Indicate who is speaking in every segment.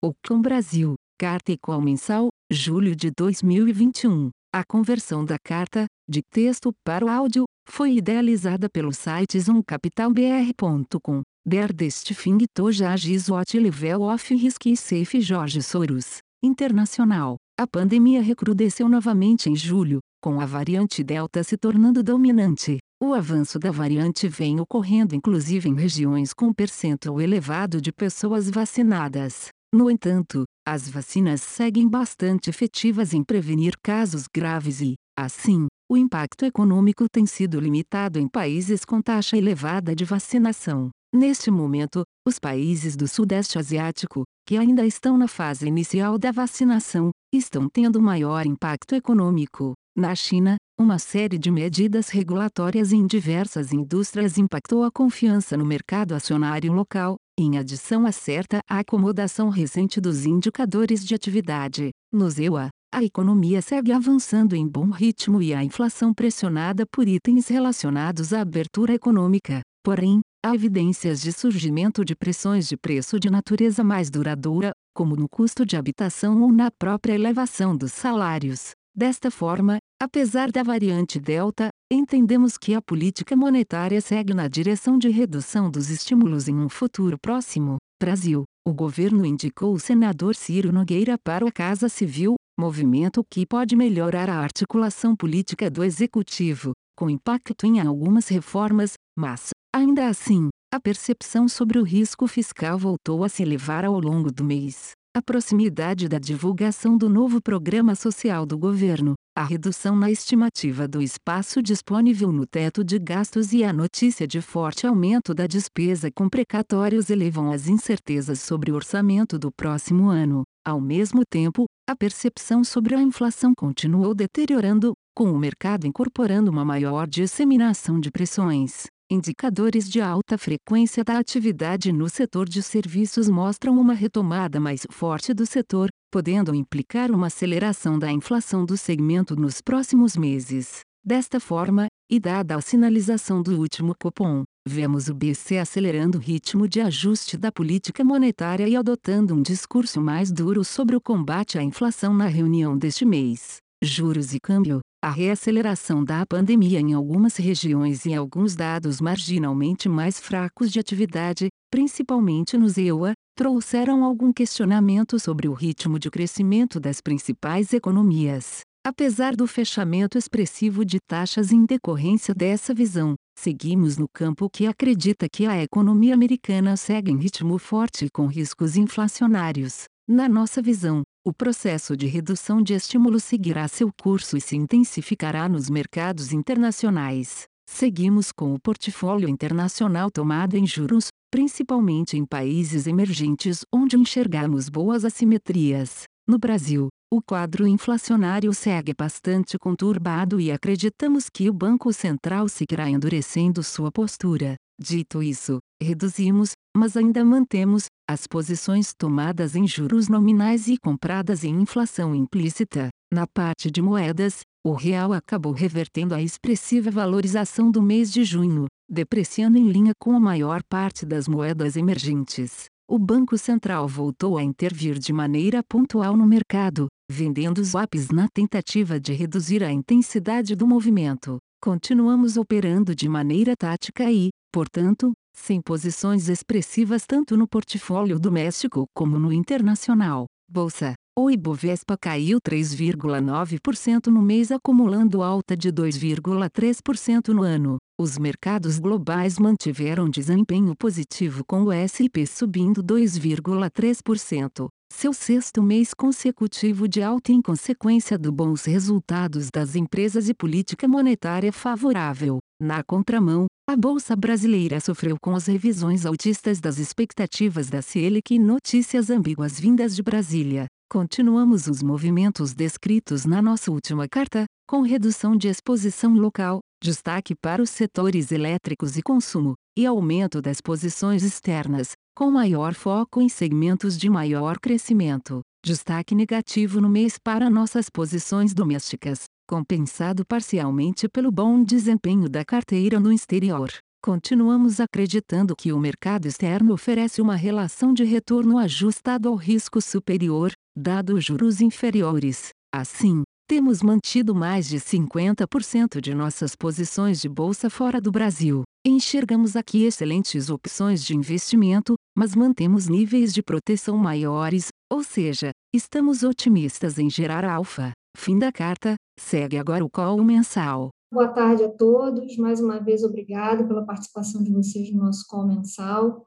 Speaker 1: Ocon Brasil, Carta Equal Mensal, julho de 2021. A conversão da carta, de texto para o áudio, foi idealizada pelo site zoomcapitalbr.com. Der Destifing Tojagis What Level of Risk e Safe Jorge Soros. Internacional. A pandemia recrudesceu novamente em julho, com a variante Delta se tornando dominante. O avanço da variante vem ocorrendo inclusive em regiões com percentual elevado de pessoas vacinadas. No entanto, as vacinas seguem bastante efetivas em prevenir casos graves e, assim, o impacto econômico tem sido limitado em países com taxa elevada de vacinação. Neste momento, os países do Sudeste Asiático, que ainda estão na fase inicial da vacinação, estão tendo maior impacto econômico. Na China, uma série de medidas regulatórias em diversas indústrias impactou a confiança no mercado acionário local, em adição a certa acomodação recente dos indicadores de atividade. No EUA, a economia segue avançando em bom ritmo e a inflação pressionada por itens relacionados à abertura econômica. Porém, há evidências de surgimento de pressões de preço de natureza mais duradoura, como no custo de habitação ou na própria elevação dos salários. Desta forma, apesar da variante Delta, entendemos que a política monetária segue na direção de redução dos estímulos em um futuro próximo. Brasil. O governo indicou o senador Ciro Nogueira para a Casa Civil, movimento que pode melhorar a articulação política do executivo, com impacto em algumas reformas, mas, ainda assim, a percepção sobre o risco fiscal voltou a se elevar ao longo do mês a proximidade da divulgação do novo programa social do governo, a redução na estimativa do espaço disponível no teto de gastos e a notícia de forte aumento da despesa com precatórios elevam as incertezas sobre o orçamento do próximo ano. Ao mesmo tempo, a percepção sobre a inflação continuou deteriorando, com o mercado incorporando uma maior disseminação de pressões. Indicadores de alta frequência da atividade no setor de serviços mostram uma retomada mais forte do setor, podendo implicar uma aceleração da inflação do segmento nos próximos meses. Desta forma, e dada a sinalização do último Copom, vemos o BC acelerando o ritmo de ajuste da política monetária e adotando um discurso mais duro sobre o combate à inflação na reunião deste mês. Juros e câmbio. A reaceleração da pandemia em algumas regiões e alguns dados marginalmente mais fracos de atividade, principalmente nos EUA, trouxeram algum questionamento sobre o ritmo de crescimento das principais economias. Apesar do fechamento expressivo de taxas em decorrência dessa visão, seguimos no campo que acredita que a economia americana segue em ritmo forte com riscos inflacionários. Na nossa visão, o processo de redução de estímulos seguirá seu curso e se intensificará nos mercados internacionais. Seguimos com o portfólio internacional tomado em juros, principalmente em países emergentes onde enxergamos boas assimetrias. No Brasil, o quadro inflacionário segue bastante conturbado e acreditamos que o Banco Central seguirá endurecendo sua postura. Dito isso, reduzimos, mas ainda mantemos, as posições tomadas em juros nominais e compradas em inflação implícita. Na parte de moedas, o real acabou revertendo a expressiva valorização do mês de junho, depreciando em linha com a maior parte das moedas emergentes. O Banco Central voltou a intervir de maneira pontual no mercado, vendendo swaps na tentativa de reduzir a intensidade do movimento. Continuamos operando de maneira tática e, portanto, sem posições expressivas tanto no portfólio doméstico como no internacional. Bolsa. O Ibovespa caiu 3,9% no mês, acumulando alta de 2,3% no ano. Os mercados globais mantiveram desempenho positivo, com o SP subindo 2,3%, seu sexto mês consecutivo de alta em consequência dos bons resultados das empresas e política monetária favorável. Na contramão, a Bolsa Brasileira sofreu com as revisões altistas das expectativas da Selic e notícias ambíguas vindas de Brasília. Continuamos os movimentos descritos na nossa última carta, com redução de exposição local, destaque para os setores elétricos e consumo, e aumento das posições externas, com maior foco em segmentos de maior crescimento. Destaque negativo no mês para nossas posições domésticas, compensado parcialmente pelo bom desempenho da carteira no exterior. Continuamos acreditando que o mercado externo oferece uma relação de retorno ajustado ao risco superior, dado juros inferiores. Assim, temos mantido mais de 50% de nossas posições de bolsa fora do Brasil. Enxergamos aqui excelentes opções de investimento, mas mantemos níveis de proteção maiores, ou seja, estamos otimistas em gerar alfa. Fim da carta, segue agora o call mensal.
Speaker 2: Boa tarde a todos. Mais uma vez, obrigado pela participação de vocês no nosso call mensal.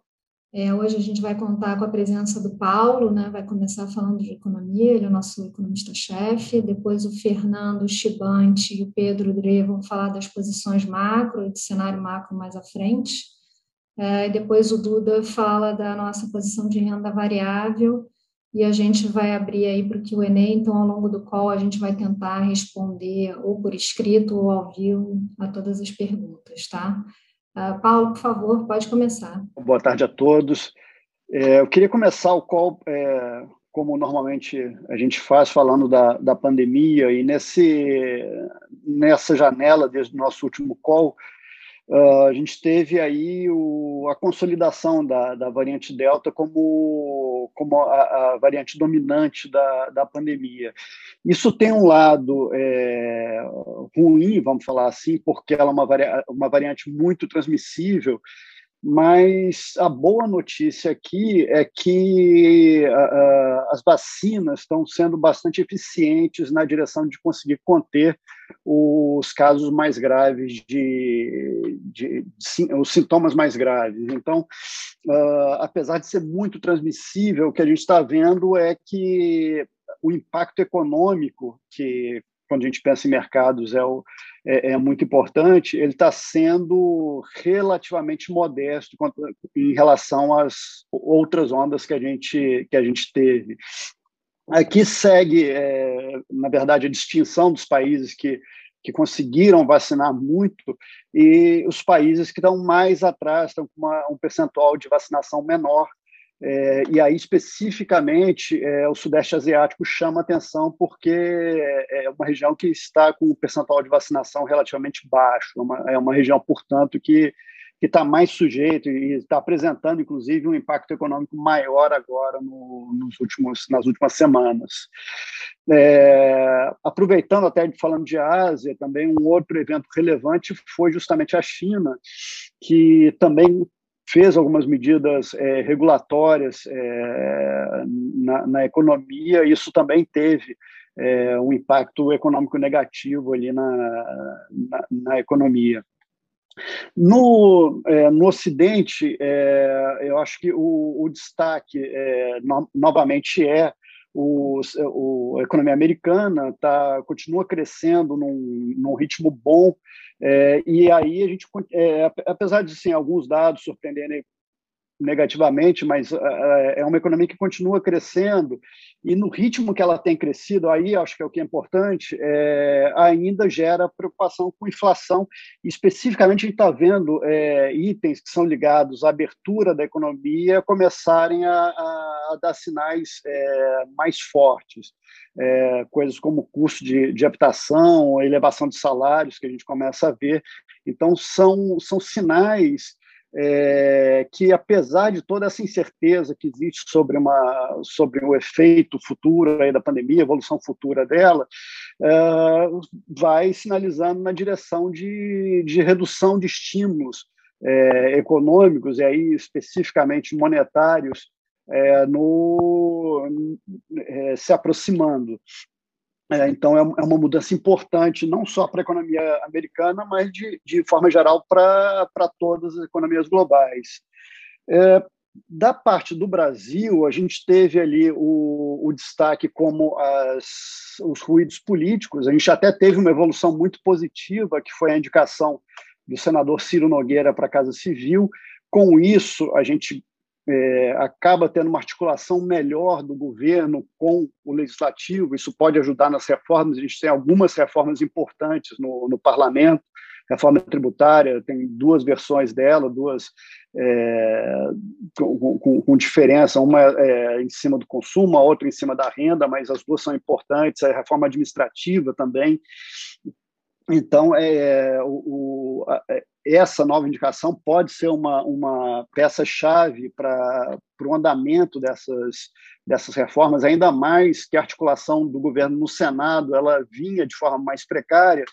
Speaker 2: É, hoje a gente vai contar com a presença do Paulo, né? vai começar falando de economia, ele é o nosso economista-chefe. Depois o Fernando Chibante e o Pedro Dre vão falar das posições macro e de cenário macro mais à frente. É, depois o Duda fala da nossa posição de renda variável e a gente vai abrir aí para o Q&A, então ao longo do qual a gente vai tentar responder ou por escrito ou ao vivo a todas as perguntas, tá? Uh, Paulo, por favor, pode começar.
Speaker 3: Boa tarde a todos. É, eu queria começar o call, é, como normalmente a gente faz, falando da, da pandemia, e nesse, nessa janela, desde o nosso último call, Uh, a gente teve aí o, a consolidação da, da variante Delta como, como a, a variante dominante da, da pandemia. Isso tem um lado é, ruim, vamos falar assim, porque ela é uma, uma variante muito transmissível, mas a boa notícia aqui é que uh, as vacinas estão sendo bastante eficientes na direção de conseguir conter os casos mais graves de, de, de os sintomas mais graves. Então, uh, apesar de ser muito transmissível, o que a gente está vendo é que o impacto econômico que quando a gente pensa em mercados, é, o, é, é muito importante, ele está sendo relativamente modesto em relação às outras ondas que a gente, que a gente teve. Aqui segue, é, na verdade, a distinção dos países que, que conseguiram vacinar muito e os países que estão mais atrás, estão com uma, um percentual de vacinação menor é, e aí, especificamente, é, o Sudeste Asiático chama atenção porque é uma região que está com um percentual de vacinação relativamente baixo, é uma, é uma região, portanto, que que está mais sujeito e está apresentando, inclusive, um impacto econômico maior agora no, nos últimos, nas últimas semanas. É, aproveitando até falando de Ásia, também um outro evento relevante foi justamente a China, que também fez algumas medidas é, regulatórias é, na, na, economia, isso também teve é, um impacto econômico negativo ali na, na, na economia. No, é, no Ocidente, é, eu acho que o, o destaque é, no, novamente é o, o, a economia americana tá, continua crescendo num, num ritmo bom, é, e aí a gente, é, apesar de sim, alguns dados surpreenderem negativamente, mas é, é uma economia que continua crescendo e no ritmo que ela tem crescido, aí acho que é o que é importante, é, ainda gera preocupação com inflação. Especificamente, a gente está vendo é, itens que são ligados à abertura da economia começarem a, a, dar sinais é, mais fortes. Coisas como custo de, de habitação, elevação de salários que a gente começa a ver. Então, são, são sinais é, que apesar de toda essa incerteza que existe sobre uma sobre o efeito futuro da pandemia, evolução futura dela, é, vai sinalizando na direção de, de redução de estímulos é, econômicos e aí especificamente monetários é, no, é, se aproximando. É, então, é, é uma mudança importante, não só para a economia americana, mas de, de forma geral para todas as economias globais. É, da parte do Brasil, a gente teve ali o, o destaque como as, os ruídos políticos. A gente até teve uma evolução muito positiva, que foi a indicação do senador Ciro Nogueira para a Casa Civil. Com isso, a gente é, acaba tendo uma articulação melhor do governo com o legislativo, isso pode ajudar nas reformas. A gente tem algumas reformas importantes no, no parlamento, reforma tributária, tem duas versões dela, duas é, com, com, com, diferença, uma é, em cima do consumo, a outra em cima da renda, mas as duas são importantes, a reforma administrativa também. Então, é, o, o, é, essa nova indicação pode ser uma, uma peça-chave para o andamento dessas, dessas reformas, ainda mais que a articulação do governo no Senado ela vinha de forma mais precária,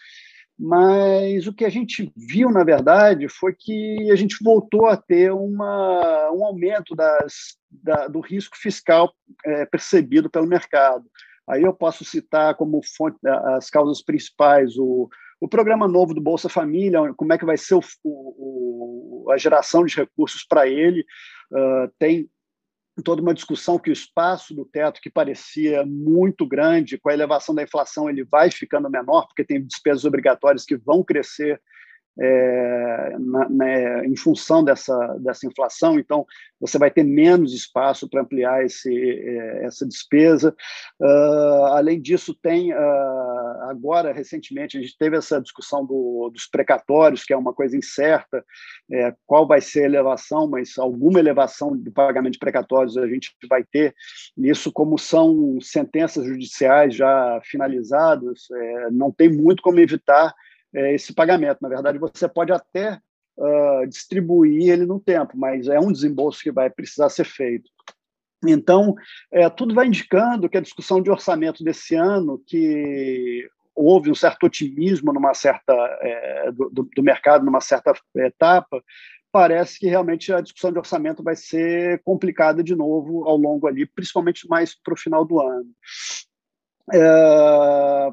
Speaker 3: mas o que a gente viu, na verdade, foi que a gente voltou a ter uma, um aumento das, da, do risco fiscal é, percebido pelo mercado. Aí eu posso citar como fonte as causas principais o, o programa novo do Bolsa Família, como é que vai ser o, o, a geração de recursos para ele. Uh, tem toda uma discussão que o espaço do teto, que parecia muito grande, com a elevação da inflação, ele vai ficando menor, porque tem despesas obrigatórias que vão crescer é, na, em função dessa, dessa inflação, então você vai ter menos espaço para ampliar esse, é, essa despesa. Uh, além disso, tem uh, agora, recentemente, a gente teve essa discussão do, dos precatórios, que é uma coisa incerta, é, qual vai ser a elevação, mas alguma elevação do pagamento de precatórios a gente vai ter. Isso, como são sentenças judiciais já finalizadas, é, não tem muito como evitar é, esse pagamento. Na verdade, você pode até uh, distribuir ele no tempo, mas é um desembolso que vai precisar ser feito. Então, é, tudo vai indicando que a discussão de orçamento desse ano, que houve um certo otimismo numa certa é, do, do, mercado numa certa etapa, parece que realmente a discussão de orçamento vai ser complicada de novo ao longo ali, principalmente mais para o final do ano. É, é,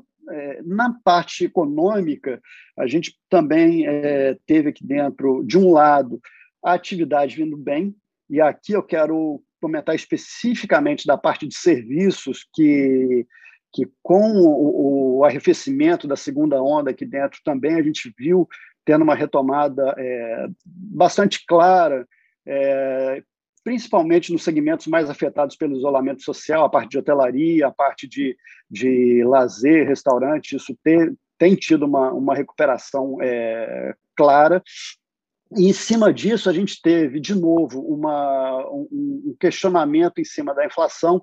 Speaker 3: na parte econômica, a gente também é, teve aqui dentro, de um lado, a atividade vindo bem, e aqui eu quero comentar especificamente da parte de serviços, que, que com o, o arrefecimento da segunda onda aqui dentro também a gente viu tendo uma retomada é, bastante clara, é, principalmente nos segmentos mais afetados pelo isolamento social, a parte de hotelaria, a parte de, de lazer, restaurante, isso tem, tem tido uma, uma recuperação é, clara. E, em cima disso, a gente teve, de novo, uma, um, um questionamento em cima da inflação,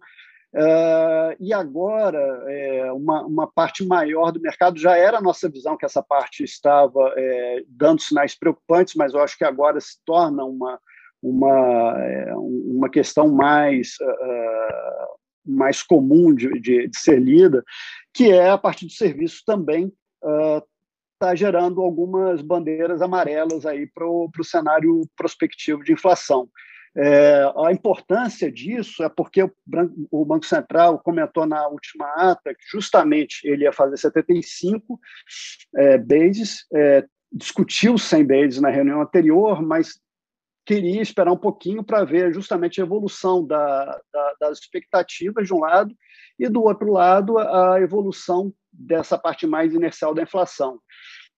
Speaker 3: Uh, e agora, é, uma, uma, parte maior do mercado já era a nossa visão que essa parte estava é, dando sinais preocupantes, mas eu acho que agora se torna uma, uma, é, uma questão mais, uh, mais comum de, de, de, ser lida, que é a partir do serviço também está uh, gerando algumas bandeiras amarelas aí para o cenário prospectivo de inflação. É, a importância disso é porque o, o, Banco Central comentou na última ata que justamente ele ia fazer 75 é, bases, é, discutiu 100 bases na reunião anterior, mas queria esperar um pouquinho para ver justamente a evolução da, da, das expectativas de um lado e do outro lado a evolução dessa parte mais inercial da inflação.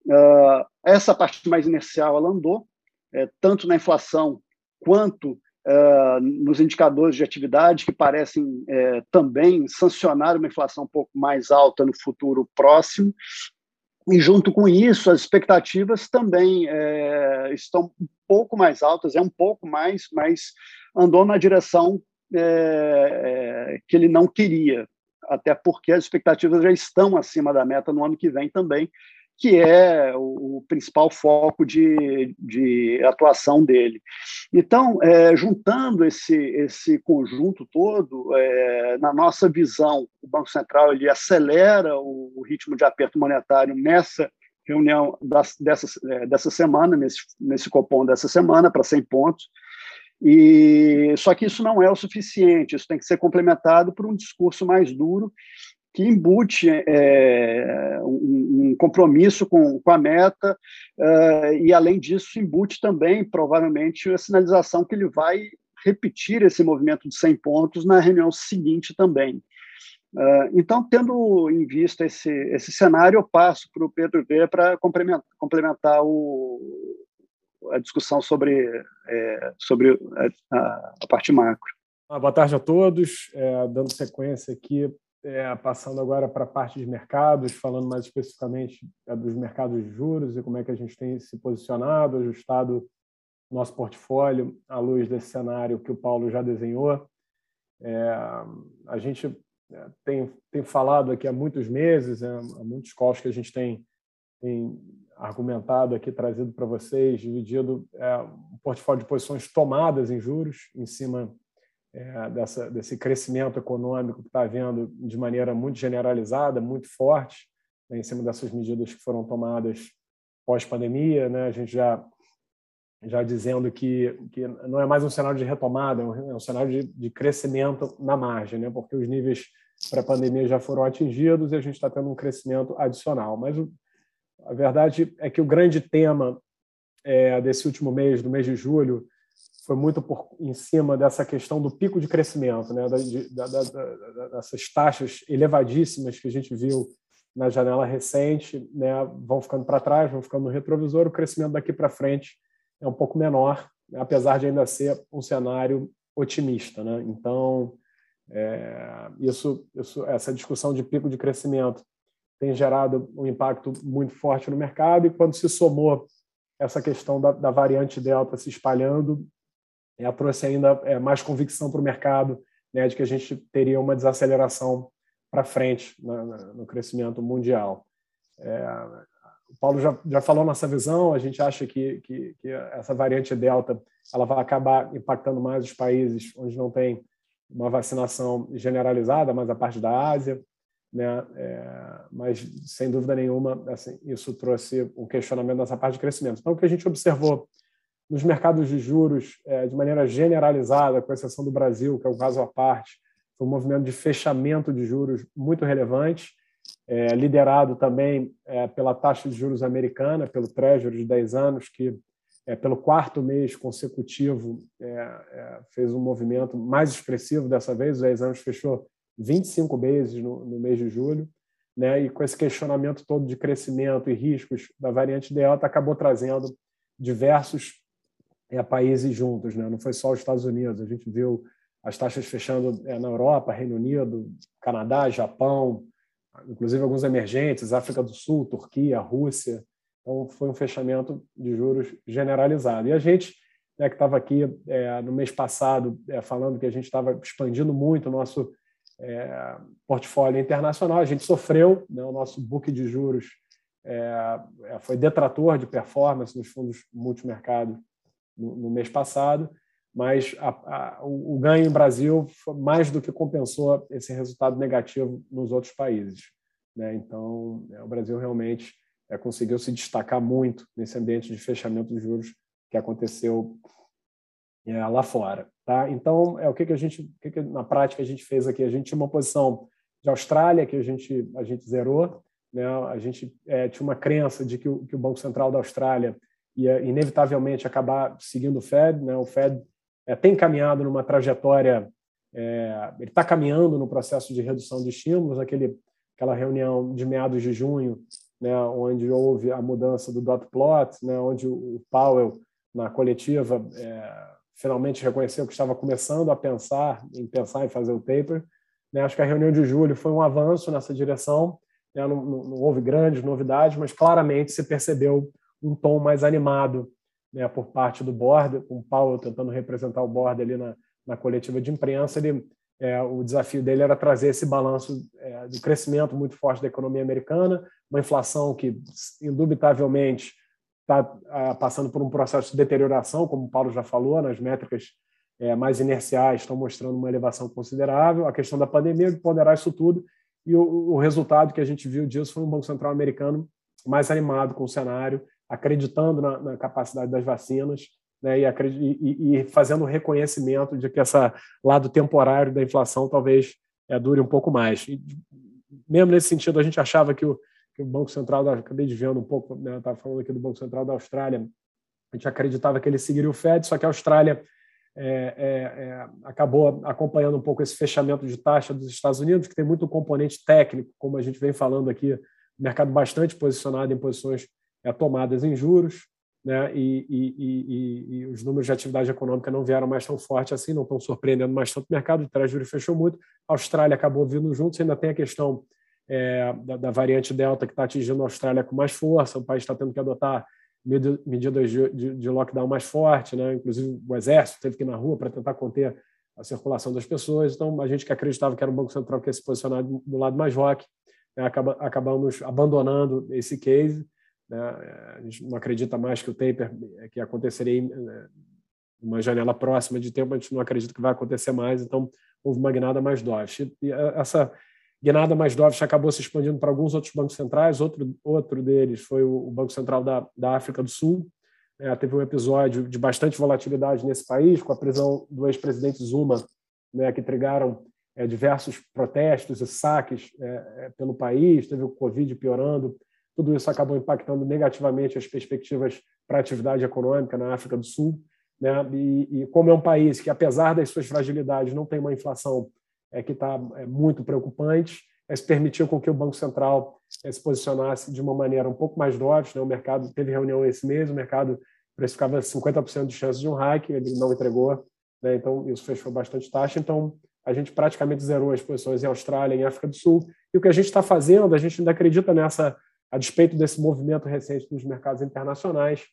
Speaker 3: Uh, essa parte mais inercial ela andou, é, tanto na inflação quanto uh, nos indicadores de atividade, que parecem é, também sancionar uma inflação um pouco mais alta no futuro próximo, e junto com isso, as expectativas também é, estão um pouco mais altas, é um pouco mais, mas andou na direção é, é, que ele não queria, até porque as expectativas já estão acima da meta no ano que vem também, que é o, principal foco de, de atuação dele. Então, é, juntando esse, esse conjunto todo, é, na nossa visão, o Banco Central ele acelera o, o ritmo de aperto monetário nessa reunião das, dessa, é, dessa semana, nesse, nesse Copom dessa semana, para 100 pontos, e só que isso não é o suficiente, isso tem que ser complementado por um discurso mais duro que embute é, um, um, compromisso com, com a meta uh, e, além disso, embute também, provavelmente, a sinalização que ele vai repetir esse movimento de 100 pontos na reunião seguinte também. Uh, então, tendo em vista esse, esse cenário, eu passo para o Pedro V para complementar, complementar o, a discussão sobre, é, sobre a, a, parte macro.
Speaker 4: Ah, boa tarde a todos. É, dando sequência aqui é, passando agora para a parte de mercados, falando mais especificamente é, dos mercados de juros e como é que a gente tem se posicionado, ajustado nosso portfólio à luz desse cenário que o Paulo já desenhou. É, a gente é, tem, tem falado aqui há muitos meses, é, há muitos calls que a gente tem, tem argumentado aqui, trazido para vocês, dividido é, um portfólio de posições tomadas em juros, em cima é, dessa, desse crescimento econômico que está havendo de maneira muito generalizada, muito forte, né, em cima dessas medidas que foram tomadas pós-pandemia. Né? A gente já, já dizendo que, que não é mais um cenário de retomada, é um, é um cenário de, de crescimento na margem, né? porque os níveis pré-pandemia já foram atingidos e a gente está tendo um crescimento adicional. Mas o, a verdade é que o grande tema é, desse último mês, do mês de julho, foi muito por, em cima dessa questão do pico de crescimento, né? Da, da, da, dessas taxas elevadíssimas que a gente viu na janela recente, né? vão ficando para trás, vão ficando no retrovisor, o crescimento daqui para frente é um pouco menor, apesar de ainda ser um cenário otimista. Né? Então, é, isso, isso, essa discussão de pico de crescimento tem gerado um impacto muito forte no mercado, e quando se somou essa questão da, da variante Delta se espalhando, trouxe ainda é, mais convicção para o mercado né, de que a gente teria uma desaceleração para frente na, na, no crescimento mundial. É, o Paulo já, já falou nossa visão, a gente acha que, que, que, essa variante Delta ela vai acabar impactando mais os países onde não tem uma vacinação generalizada, mais a parte da Ásia, né? É, mas sem dúvida nenhuma, assim, isso trouxe um questionamento nessa parte de crescimento. Então, o que a gente observou nos mercados de juros, é, de maneira generalizada, com exceção do Brasil, que é o caso à parte, foi um movimento de fechamento de juros muito relevante, é, liderado também é, pela taxa de juros americana, pelo Treasury de 10 anos, que pelo quarto mês consecutivo fez um movimento mais expressivo dessa vez, os 10 anos fechou 25 vezes no mês de julho, né, e com esse questionamento todo de crescimento e riscos da variante Delta, acabou trazendo diversos é, países juntos, né? não foi só os Estados Unidos, a gente viu as taxas fechando é, na Europa, Reino Unido, Canadá, Japão, inclusive alguns emergentes, África do Sul, Turquia, Rússia. Então, foi um fechamento de juros generalizado. E a gente, né, que estava aqui é, no mês passado, é, falando que a gente estava expandindo muito o nosso é, portfólio internacional, a gente sofreu, né, o nosso book de juros é, é, foi detrator de performance nos fundos multimercado no, no mês passado, mas a, a, o, o, ganho em Brasil mais do que compensou esse resultado negativo nos outros países. Né? Então, é, o Brasil realmente é, conseguiu se destacar muito nesse ambiente de fechamento de juros que aconteceu é, lá fora. Tá? Então, é o que, que a gente, que, que na prática a gente fez aqui? A gente tinha uma posição de Austrália que a gente a gente zerou, né? A gente é, tinha uma crença de que o, que o Banco Central da Austrália ia inevitavelmente acabar seguindo o Fed, né? O Fed é, tem caminhado numa trajetória, é, ele está caminhando no processo de redução de estímulos, aquele aquela reunião de meados de junho, né? Onde houve a mudança do dot plot, né? Onde o Powell na coletiva é, finalmente reconheceu que estava começando a pensar em pensar em fazer o taper. Né? Acho que a reunião de julho foi um avanço nessa direção. Né? Não, não, não, houve grandes novidades, mas claramente se percebeu um tom mais animado né, por parte do board, com o Paulo tentando representar o board ali na, na coletiva de imprensa. Ele, é, o desafio dele era trazer esse balanço é, de crescimento muito forte da economia americana, uma inflação que, indubitavelmente, está passando por um processo de deterioração, como o Paulo já falou, nas métricas é, mais inerciais estão mostrando uma elevação considerável. A questão da pandemia de ponderar isso tudo e o, o, resultado que a gente viu disso foi um Banco Central americano mais animado com o cenário, acreditando na, na capacidade das vacinas né, e, e, e, fazendo o reconhecimento de que esse lado temporário da inflação talvez é, dure um pouco mais. E, mesmo nesse sentido, a gente achava que o, que o Banco Central, acabei de vendo um pouco, né, estava falando aqui do Banco Central da Austrália, a gente acreditava que ele seguiria o Fed, só que a Austrália é, é, é, acabou acompanhando um pouco esse fechamento de taxa dos Estados Unidos, que tem muito componente técnico, como a gente vem falando aqui, mercado bastante posicionado em posições é, tomadas em juros, né, e, e, e, e, os números de atividade econômica não vieram mais tão forte assim, não estão surpreendendo mais tanto o mercado, o Treasury fechou muito, a Austrália acabou vindo junto, você ainda tem a questão é, da, da, variante Delta que está atingindo a Austrália com mais força, o país está tendo que adotar medidas de, de, de, lockdown mais forte, né? inclusive o exército teve que ir na rua para tentar conter a circulação das pessoas. Então, a gente que acreditava que era um Banco Central que ia se posicionar do lado mais rock, né? Acaba, acabamos abandonando esse case. Né? A gente não acredita mais que o taper que aconteceria em uma janela próxima de tempo, a gente não acredita que vai acontecer mais, então houve uma guinada mais dovish. E essa guinada mais dovish acabou se expandindo para alguns outros bancos centrais, outro, outro deles foi o Banco Central da, da África do Sul, é, teve um episódio de bastante volatilidade nesse país, com a prisão do ex-presidente Zuma, né, que trigaram é, diversos protestos e saques é, pelo país, teve o Covid piorando, tudo isso acabou impactando negativamente as perspectivas para a atividade econômica na África do Sul. Né? E, e, como é um país que, apesar das suas fragilidades, não tem uma inflação é, que está é, muito preocupante, é, se permitiu com que o Banco Central é, se posicionasse de uma maneira um pouco mais dovish. Né? O mercado teve reunião esse mês, o mercado precificava 50% de chances de um hike, ele não entregou, né? então isso fechou bastante taxa. Então, a gente praticamente zerou as posições em Austrália, em África do Sul. E o que a gente está fazendo, a gente ainda acredita nessa, a despeito desse movimento recente dos mercados internacionais,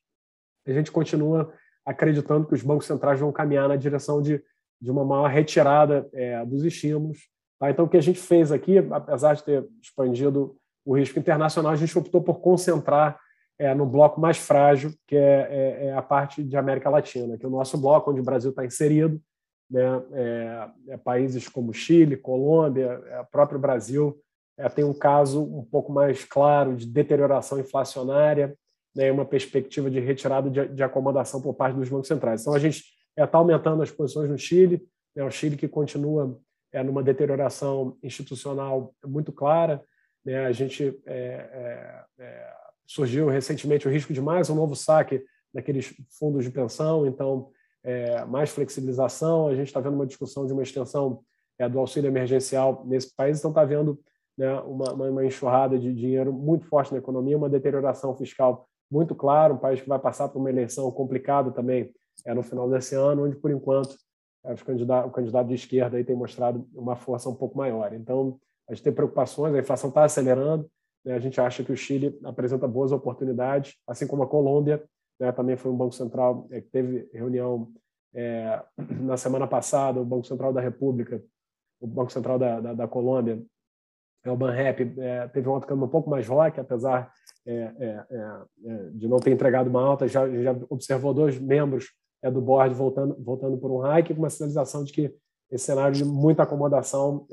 Speaker 4: a gente continua acreditando que os bancos centrais vão caminhar na direção de, de uma maior retirada é, dos estímulos. Tá? Então, o que a gente fez aqui, apesar de ter expandido o risco internacional, a gente optou por concentrar é, no bloco mais frágil, que é, é, é, a parte de América Latina, que é o nosso bloco, onde o Brasil está inserido, né? É, é, países como Chile, Colômbia, é, próprio Brasil tem um caso um pouco mais claro de deterioração inflacionária, né? uma perspectiva de retirada de, de acomodação por parte dos bancos centrais. Então, a gente está aumentando as posições no Chile, né? o Chile que continua é, numa deterioração institucional muito clara, né? a gente é, é, surgiu recentemente o risco de mais um novo saque daqueles fundos de pensão, então, é, mais flexibilização. A gente está vendo uma discussão de uma extensão é, do auxílio emergencial nesse país, então está vendo né, uma, uma, enxurrada de dinheiro muito forte na economia, uma deterioração fiscal muito clara, um país que vai passar por uma eleição complicada também é, no final desse ano, onde, por enquanto, é, candidato, o candidato de esquerda aí tem mostrado uma força um pouco maior. Então, a gente tem preocupações, a inflação está acelerando, né? A gente acha que o Chile apresenta boas oportunidades, assim como a Colômbia, né? também foi um Banco Central é, que teve reunião é, na semana passada, o Banco Central da República, o Banco Central da, da, da Colômbia, é, o Banrep, é, teve um outro um pouco mais rock, apesar é, é, é, de não ter entregado uma alta, já, já observou dois membros do board voltando, voltando por um hike, uma sinalização de que esse cenário de muita acomodação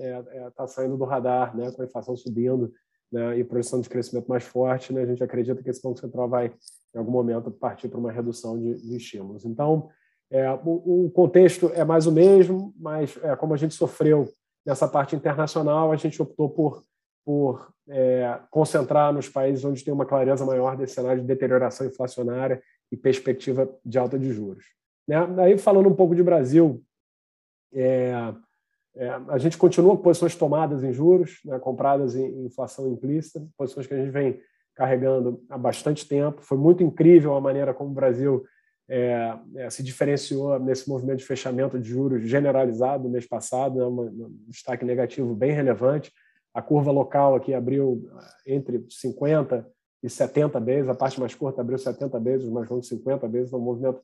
Speaker 4: está saindo do radar, né, com a inflação subindo, né, e projeção de crescimento mais forte, né, a gente acredita que esse Banco Central vai, em algum momento, partir para uma redução de, de estímulos. Então, é, o, o, contexto é mais o mesmo, mas é, como a gente sofreu nessa parte internacional, a gente optou por, por é, concentrar nos países onde tem uma clareza maior desse cenário de deterioração inflacionária e perspectiva de alta de juros. Né? Aí, falando um pouco de Brasil, é, é, a gente continua com posições tomadas em juros, né, compradas em, inflação implícita, posições que a gente vem carregando há bastante tempo. Foi muito incrível a maneira como o Brasil é, é, se diferenciou nesse movimento de fechamento de juros generalizado no mês passado, né, um destaque negativo bem relevante. A curva local aqui abriu é, entre 50 e 70 vezes, a parte mais curta abriu 70 vezes, mais longos 50 vezes, então um movimento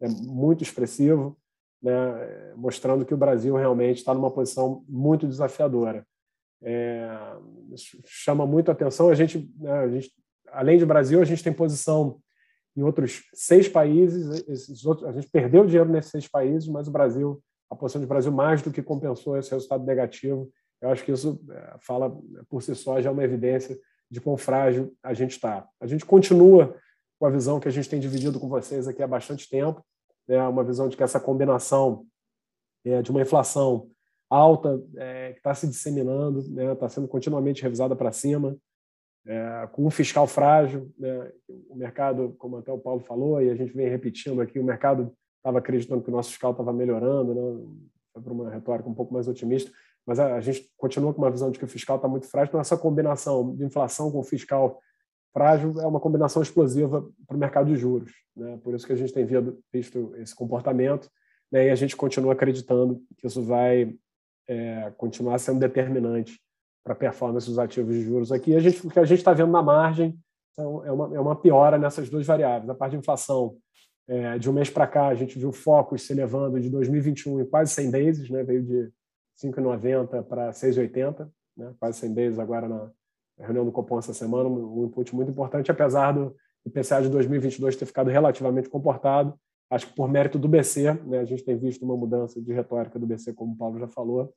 Speaker 4: é, muito expressivo né, mostrando que o Brasil realmente está numa posição muito desafiadora. É, chama muito atenção. A gente, né, a gente, além de Brasil, a gente tem posição em outros seis países. Esses outros, a gente perdeu dinheiro nesses seis países, mas o Brasil, a posição de Brasil mais do que compensou esse resultado negativo. Eu acho que isso é, fala por si só já é uma evidência de quão frágil a gente está. A gente continua com a visão que a gente tem dividido com vocês aqui há bastante tempo, né, uma visão de que essa combinação é, de uma inflação alta é, que está se disseminando, está né, tá sendo continuamente revisada para cima, é, com um fiscal frágil. Né, o mercado, como até o Paulo falou, e a gente vem repetindo aqui, o mercado estava acreditando que o nosso fiscal estava melhorando, né, foi para uma retórica um pouco mais otimista, mas a, a gente continua com uma visão de que o fiscal está muito frágil, então essa combinação de inflação com fiscal frágil é uma combinação explosiva para o mercado de juros. Né? Por isso que a gente tem visto esse comportamento né? e a gente continua acreditando que isso vai é, continuar sendo determinante para a performance dos ativos de juros aqui. A gente, o que a gente está vendo na margem então, é, uma, é uma piora nessas duas variáveis. A parte de inflação, é, de um mês para cá, a gente viu focos se elevando de 2021 em quase 100 bases, né? veio de 5,90 para 6,80, né? quase 100 bases agora na, reunião do Copom essa semana, um input muito importante, apesar do IPCA de 2022 ter ficado relativamente comportado. Acho que por mérito do BC, né, a gente tem visto uma mudança de retórica do BC, como o Paulo já falou,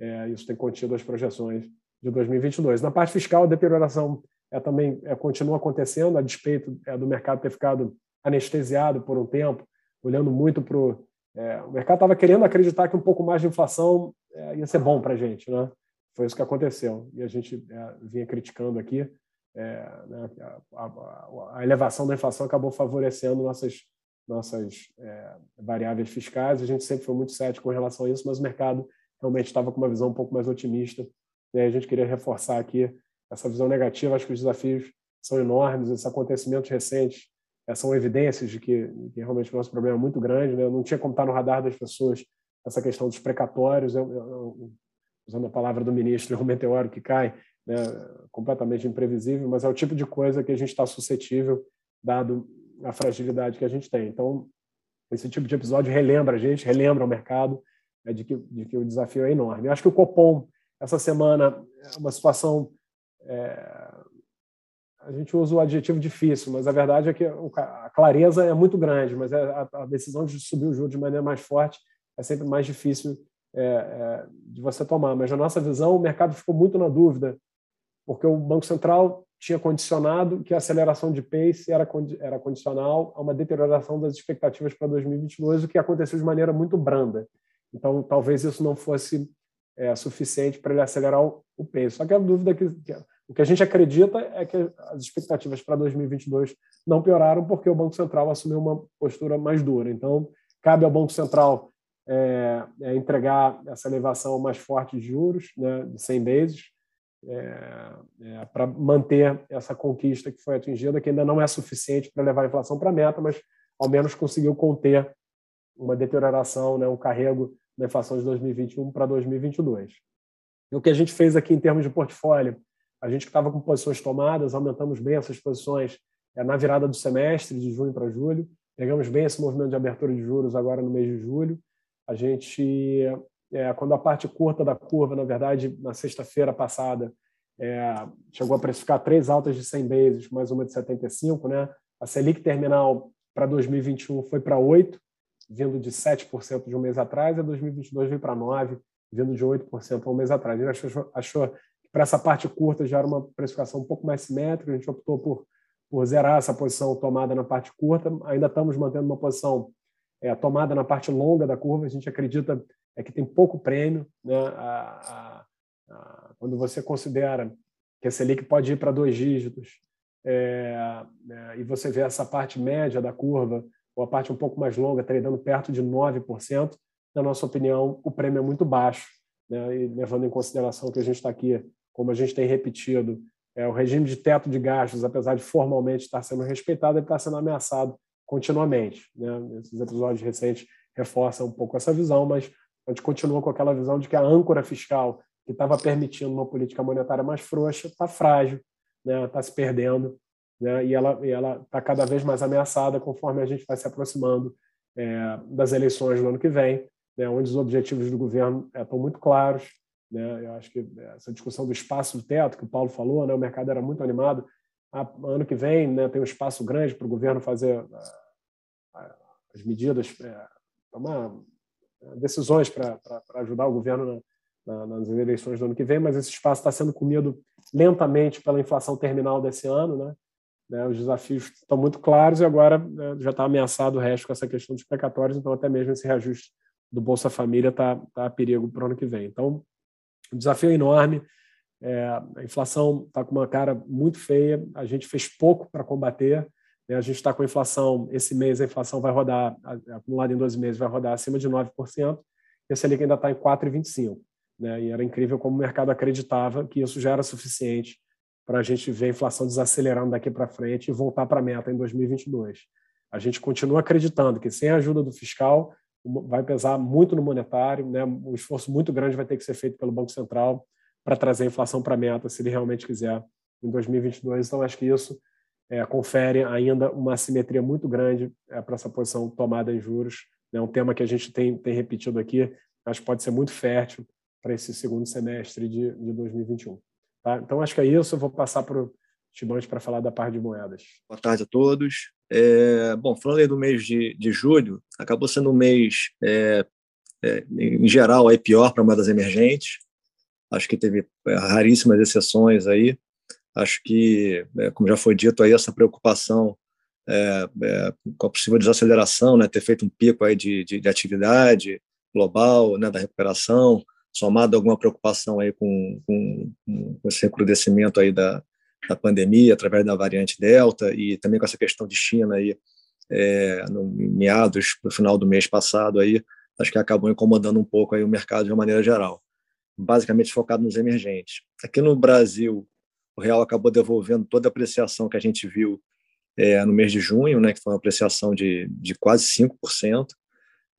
Speaker 4: é, isso tem contido as projeções de 2022. Na parte fiscal, a deterioração é, também é, continua acontecendo, a despeito é, do mercado ter ficado anestesiado por um tempo, olhando muito para o. É, o mercado estava querendo acreditar que um pouco mais de inflação é, ia ser bom para a gente. Né? Foi isso que aconteceu. E a gente é, vinha criticando aqui. Né, a, a, a, elevação da inflação acabou favorecendo nossas, nossas variáveis fiscais. A gente sempre foi muito cético com relação a isso, mas o mercado realmente estava com uma visão um pouco mais otimista. E a gente queria reforçar aqui essa visão negativa. Acho que os desafios são enormes, esses acontecimentos recentes é, são evidências de que, que, realmente o nosso problema é muito grande. Né? Não tinha como estar no radar das pessoas essa questão dos precatórios, eu, eu, usando a palavra do ministro, é um meteoro que cai, né? completamente imprevisível, mas é o tipo de coisa que a gente está suscetível, dado a fragilidade que a gente tem. Então, esse tipo de episódio relembra a gente, relembra o mercado é, de, que, de que o desafio é enorme. Eu acho que o Copom, essa semana, é uma situação é, a gente usa o adjetivo difícil, mas a verdade é que a clareza é muito grande, mas é, a, decisão de subir o juro de maneira mais forte é sempre mais difícil é, é, de você tomar. Mas na nossa visão, o mercado ficou muito na dúvida, porque o Banco Central tinha condicionado que a aceleração de pace era, era condicional a uma deterioração das expectativas para 2022, o que aconteceu de maneira muito branda. Então, talvez isso não fosse é, suficiente para ele acelerar o, o pace. Só que a dúvida que, que o que a gente acredita é que as expectativas para 2022 não pioraram porque o Banco Central assumiu uma postura mais dura. Então, cabe ao Banco Central é, é entregar essa elevação mais forte de juros, né, de 100 vezes, é, é, para manter essa conquista que foi atingida, que ainda não é suficiente para levar a inflação para a meta, mas ao menos conseguiu conter uma deterioração, né, um carrego da inflação de 2021 para 2022. E o que a gente fez aqui em termos de portfólio a gente que estava com posições tomadas, aumentamos bem essas posições é, na virada do semestre, de junho para julho. Pegamos bem esse movimento de abertura de juros agora no mês de julho. A gente, é, quando a parte curta da curva, na verdade, na sexta-feira passada, é, chegou a precificar três altas de 100 bases, mais uma de 75, né? A Selic terminal para 2021 foi para 8, vindo de 7% de um mês atrás, e a 2022 veio para 9, vindo de 8% há um mês atrás. Ele achou, achou para essa parte curta já era uma precificação um pouco mais simétrica, a gente optou por, por zerar essa posição tomada na parte curta, ainda estamos mantendo uma posição é, tomada na parte longa da curva, a gente acredita é que tem pouco prêmio, né? A, a, a, quando você considera que a Selic pode ir para dois dígitos, é, é, e você vê essa parte média da curva, ou a parte um pouco mais longa, tradando perto de 9%, na nossa opinião, o prêmio é muito baixo, né? e levando em consideração que a gente está aqui como a gente tem repetido, é, o regime de teto de gastos, apesar de formalmente estar sendo respeitado, ele está sendo ameaçado continuamente. Né? Esses episódios recentes reforçam um pouco essa visão, mas a gente continua com aquela visão de que a âncora fiscal que estava permitindo uma política monetária mais frouxa está frágil, está né? Tá se perdendo, né? e ela está cada vez mais ameaçada conforme a gente vai se aproximando é, das eleições no ano que vem, né? onde os objetivos do governo é, estão muito claros, né? Eu acho que essa discussão do espaço do teto, que o Paulo falou, né? o mercado era muito animado. Ano que vem né, tem um espaço grande para o governo fazer ah, as medidas, é, tomar é, decisões para ajudar o governo na, nas eleições do ano que vem, mas esse espaço está sendo comido lentamente pela inflação terminal desse ano. Né? Né os desafios estão muito claros e agora né, já está ameaçado o resto com essa questão dos precatórios, então até mesmo esse reajuste do Bolsa Família está tá a perigo para o ano que vem. Então, o desafio é enorme. É, a inflação está com uma cara muito feia. A gente fez pouco para combater. Né? A gente está com a inflação, esse mês a inflação vai rodar, acumulada em 12 meses, vai rodar acima de 9%. E a Selic ainda está em 4,25%. Né? E era incrível como o mercado acreditava que isso já era suficiente para a gente ver a inflação desacelerando daqui para frente e voltar para a meta em 2022. A gente continua acreditando que sem a ajuda do fiscal vai pesar muito no monetário, né? um esforço muito grande vai ter que ser feito pelo Banco Central para trazer a inflação para a meta, se ele realmente quiser, em 2022. Então, acho que isso é, confere ainda uma assimetria muito grande é, para essa posição tomada em juros. É né? um tema que a gente tem, tem repetido aqui, acho que pode ser muito fértil para esse segundo semestre de, de 2021. Tá? Então, acho que é isso. Eu vou passar para o Tibante para falar da parte de moedas.
Speaker 5: Boa tarde a todos. É, bom, falando aí do mês de, de julho, acabou sendo um mês, é, é, em geral, aí pior para moedas emergentes. Acho que teve é, raríssimas exceções aí. Acho que, é, como já foi dito aí, essa preocupação é, com a possível desaceleração, né, ter feito um pico aí de, de, de atividade global, né, da recuperação, somado alguma preocupação aí com, com, com esse recrudescimento aí da, da pandemia através da variante Delta e também com essa questão de China aí, é, no meados, no final do mês passado aí, acho que acabou incomodando um pouco aí o mercado de uma maneira geral, basicamente focado nos emergentes. Aqui no Brasil, o real acabou devolvendo toda a apreciação que a gente viu é, no mês de junho, né, que foi uma apreciação de, de quase 5%,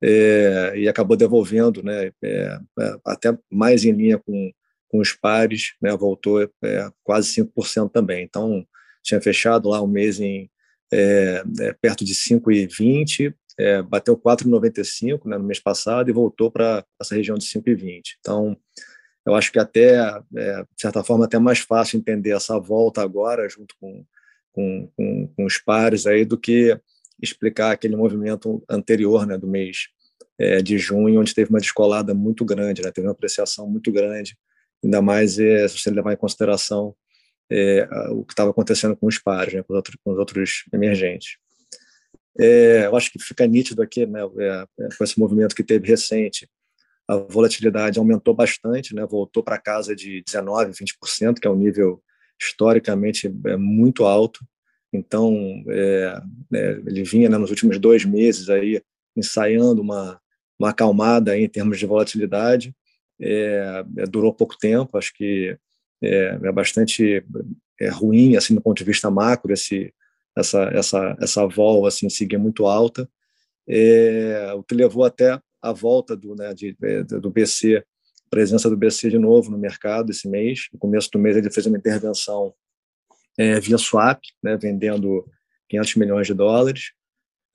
Speaker 5: é, e acabou devolvendo né, é, é, até mais em linha com, com os pares, né, voltou é, quase 5% também. Então, tinha fechado lá um mês em é, é, perto de 5,20, bateu 4,95 né, no mês passado e voltou para essa região de 5,20. Então, eu acho que até, de certa forma, até mais fácil entender essa volta agora, junto com, com, com, com os pares aí, do que explicar aquele movimento anterior, né, do mês é, de junho, onde teve uma descolada muito grande, né, teve uma apreciação muito grande, ainda mais é, se você levar em consideração é, o que estava acontecendo com os pares, né, com, os outros, com os outros emergentes. É, eu acho que fica nítido aqui, né, é, é, com esse movimento que teve recente, a volatilidade aumentou bastante, né, voltou para casa de 19%, 20%, que é um nível historicamente muito alto. Então, é, é, ele vinha né, nos últimos dois meses aí ensaiando uma, uma acalmada em termos de volatilidade. É, é, durou pouco tempo, acho que é, é, bastante é ruim assim do ponto de vista macro esse essa essa essa vol assim seguir muito alta, o que levou até a volta do né, de, do BC presença do BC de novo no mercado esse mês. No começo do mês ele fez uma intervenção é, via swap, né, vendendo 500 milhões de dólares.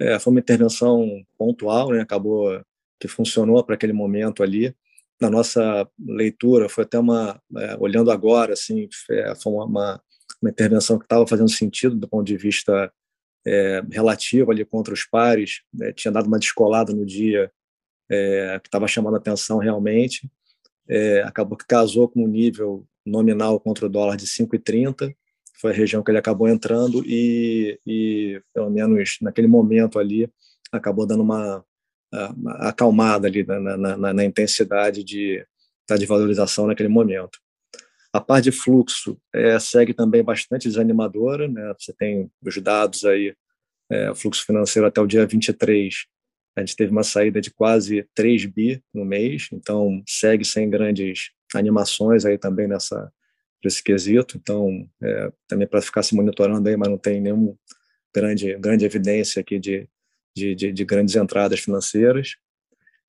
Speaker 5: É, foi uma intervenção pontual, né, acabou que funcionou para aquele momento ali. Na nossa leitura, foi até uma, é, olhando agora, assim, é, foi uma, uma, intervenção que estava fazendo sentido do ponto de vista é, relativo ali contra os pares, né, tinha dado uma descolada no dia é, que estava chamando atenção realmente, é, acabou que casou com um nível nominal contra o dólar de 5,30, foi a região que ele acabou entrando e, e pelo menos naquele momento ali, acabou dando uma, uma acalmada ali na, na, na, na intensidade de, de valorização naquele momento. A parte de fluxo é, segue também bastante desanimadora, né? Você tem os dados aí, é, fluxo financeiro até o dia 23, a gente teve uma saída de quase 3 bi no mês, então segue sem grandes animações aí também nessa nesse quesito, então é, também para ficar se monitorando aí, mas não tem nenhuma grande grande evidência aqui de de, de, de grandes entradas financeiras.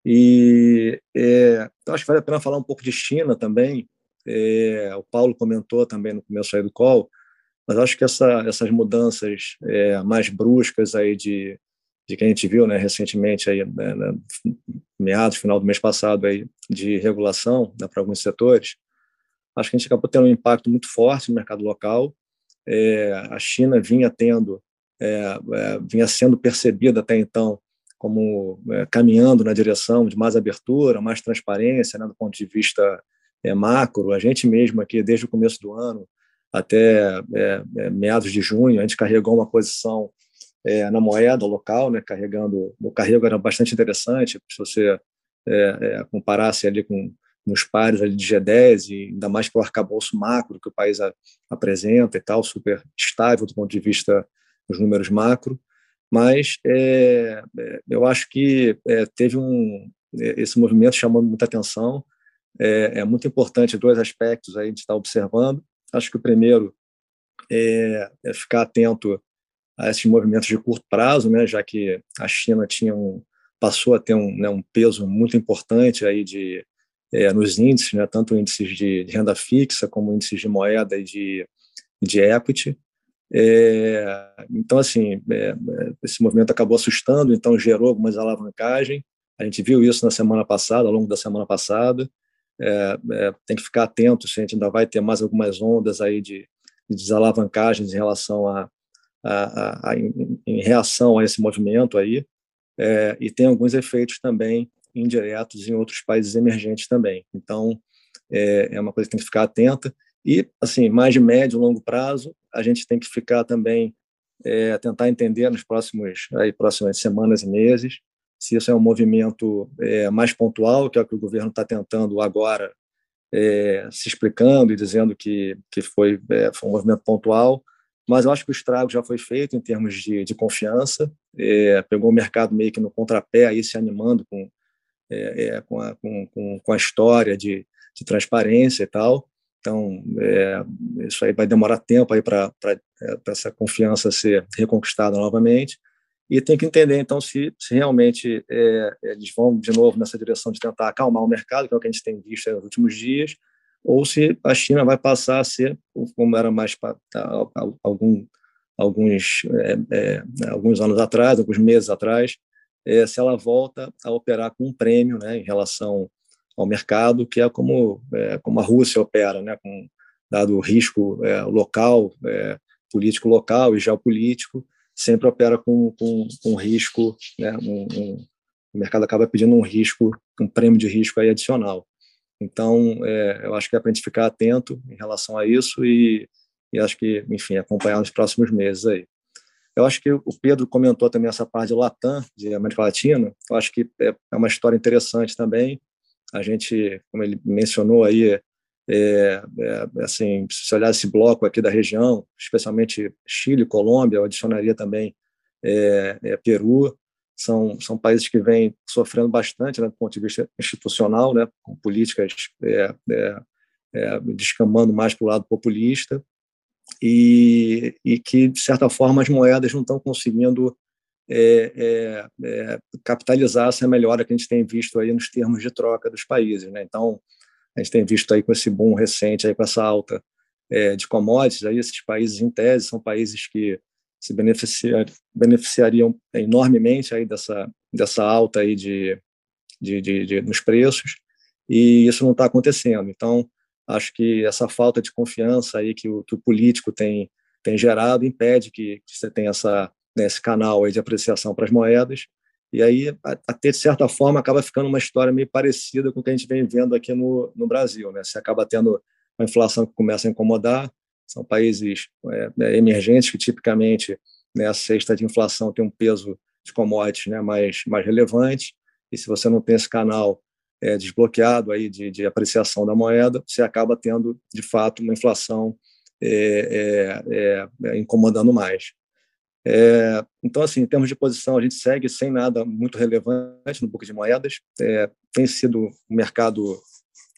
Speaker 5: E é, então acho que vale a pena falar um pouco de China também. É, o Paulo comentou também no começo aí do call, mas acho que essa, essas mudanças é, mais bruscas aí de, de que a gente viu né, recentemente aí, né, né, meados, final do mês passado aí, de regulação né, para alguns setores, acho que a gente acabou tendo um impacto muito forte no mercado local. É, a China vinha tendo é, é, vinha sendo percebida até então como é, caminhando na direção de mais abertura, mais transparência, né, do ponto de vista é, macro. A gente mesmo aqui, desde o começo do ano até é, é, meados de junho, a gente carregou uma posição na moeda local, né, carregando. O carrego era bastante interessante, se você comparasse ali com nos pares ali de G10 e ainda mais pelo arcabouço macro que o país a, apresenta e tal, super estável do ponto de vista os números macro, mas é, é, eu acho que é, teve um é, esse movimento chamando muita atenção. É, é, muito importante dois aspectos aí de estar observando. Acho que o primeiro é, é, ficar atento a esses movimentos de curto prazo, né, já que a China tinha um, passou a ter um, né, um peso muito importante aí de é, nos índices, né, tanto índices de, renda fixa como índices de moeda e de, de equity. É, então, assim, é, é, esse movimento acabou assustando, então gerou algumas alavancagens. A gente viu isso na semana passada, ao longo da semana passada. é, é, tem que ficar atento se a gente ainda vai ter mais algumas ondas aí de, de desalavancagens em relação a, a, a, a em, em, reação a esse movimento aí, e tem alguns efeitos também indiretos em outros países emergentes também. Então, é, é uma coisa que tem que ficar atenta. E, assim, mais de médio e longo prazo, a gente tem que ficar também, é, tentar entender nos próximos, aí, próximas semanas e meses, se isso é um movimento é, mais pontual, que é o que o governo está tentando agora, é, se explicando e dizendo que, que foi, é, foi um movimento pontual, mas eu acho que o estrago já foi feito em termos de, de confiança, é, pegou o mercado meio que no contrapé, aí se animando com, é, é, com, a, com, com, a história de, de transparência e tal, então, é, isso aí vai demorar tempo aí para essa confiança ser reconquistada novamente. E tem que entender, então, se, se realmente é, eles vão de novo nessa direção de tentar acalmar o mercado, que é o que a gente tem visto nos últimos dias, ou se a China vai passar a ser, como era mais algum, alguns, é, é, alguns anos atrás, alguns meses atrás, é, se ela volta a operar com um prêmio né, em relação ao mercado, que é como, é, como a Rússia opera, né, com, dado o risco é, local, político local e geopolítico, sempre opera com, com, com risco, né? Um, um, o mercado acaba pedindo um risco, um prêmio de risco aí adicional. Então, é, eu acho que é para a gente ficar atento em relação a isso e, e acho que, enfim, acompanhar nos próximos meses aí. Eu acho que o Pedro comentou também essa parte de Latam, de América Latina. Eu acho que é, é uma história interessante também. A gente, como ele mencionou aí, é, é, assim, se olhar esse bloco aqui da região, especialmente Chile, Colômbia, eu adicionaria também é, é, Peru, são, são países que vêm sofrendo bastante né, do ponto de vista institucional, né, com políticas é, descamando mais para o lado populista, e, e que, de certa forma, as moedas não estão conseguindo capitalizar essa melhora que a gente tem visto aí nos termos de troca dos países. Né? Então, a gente tem visto aí com esse boom recente, aí com essa alta é, de commodities, aí esses países em tese são países que se beneficiar, beneficiariam enormemente aí dessa, dessa alta aí de, de, de, de nos preços, e isso não está acontecendo. Então, acho que essa falta de confiança aí que o, que o político tem, tem gerado impede que, que você tenha essa, né, esse canal aí de apreciação para as moedas, e aí, até de certa forma, acaba ficando uma história meio parecida com o que a gente vem vendo aqui no, no Brasil. Né? Você acaba tendo uma inflação que começa a incomodar, são países é, é, emergentes que tipicamente né, a cesta de inflação tem um peso de commodities né, mais, mais relevante, e se você não tem esse canal é, desbloqueado aí de, de apreciação da moeda, você acaba tendo, de fato, uma inflação é, é, é incomodando mais. É, então, assim, em termos de posição, a gente segue sem nada muito relevante no book de moedas. É, tem sido um mercado,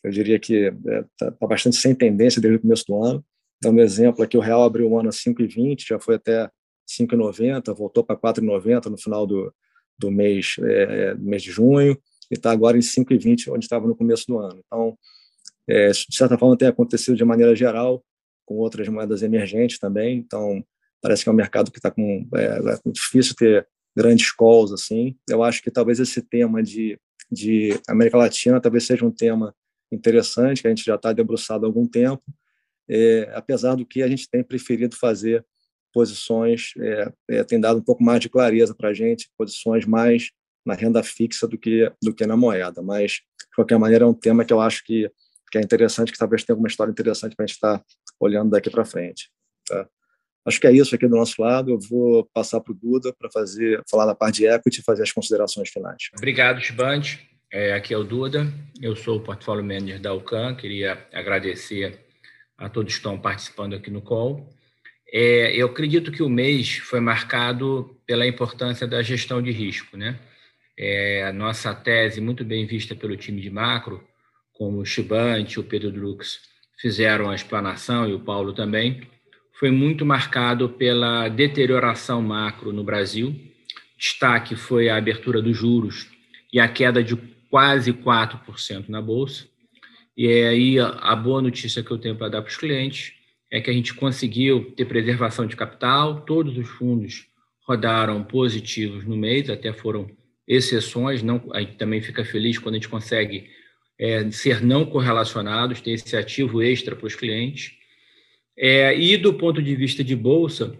Speaker 5: eu diria que está é, tá, tá bastante sem tendência desde o começo do ano. Dando um exemplo aqui, o real abriu o ano a 5,20, já foi até 5,90, voltou para 4,90 no final do, do mês, é, mês de junho, e está agora em 5,20, onde estava no começo do ano. Então, é, de certa forma, tem acontecido de maneira geral, com outras moedas emergentes também. Então, Parece que é um mercado que está com é, é difícil ter grandes calls assim. Eu acho que talvez esse tema de de América Latina talvez seja um tema interessante que a gente já está debruçado há algum tempo, é, apesar do que a gente tem preferido fazer posições é, é, tem dado um pouco mais de clareza para a gente, posições mais na renda fixa do que do que na moeda. Mas de qualquer maneira é um tema que eu acho que que é interessante, que talvez tenha alguma história interessante para a gente estar tá olhando daqui para frente. Tá? Acho que é isso aqui do nosso lado. Eu vou passar para o Duda para fazer, falar da parte de equity e fazer as considerações finais.
Speaker 6: Obrigado, Chibante. É, aqui é o Duda. Eu sou o Portfólio Manager da UCAN. Queria agradecer a todos que estão participando aqui no call. É, eu acredito que o mês foi marcado pela importância da gestão de risco, né? É, a nossa tese, muito bem vista pelo time de macro, como o Chibante, o Pedro Drux fizeram a explanação e o Paulo também, foi muito marcado pela deterioração macro no Brasil. Destaque foi a abertura dos juros e a queda de quase 4% na bolsa. E aí a boa notícia que eu tenho para dar para os clientes é que a gente conseguiu ter preservação de capital, todos os fundos rodaram positivos no mês, até foram exceções, não, a gente também fica feliz quando a gente consegue é, ser não correlacionados, ter esse ativo extra para os clientes. É, e do ponto de vista de bolsa,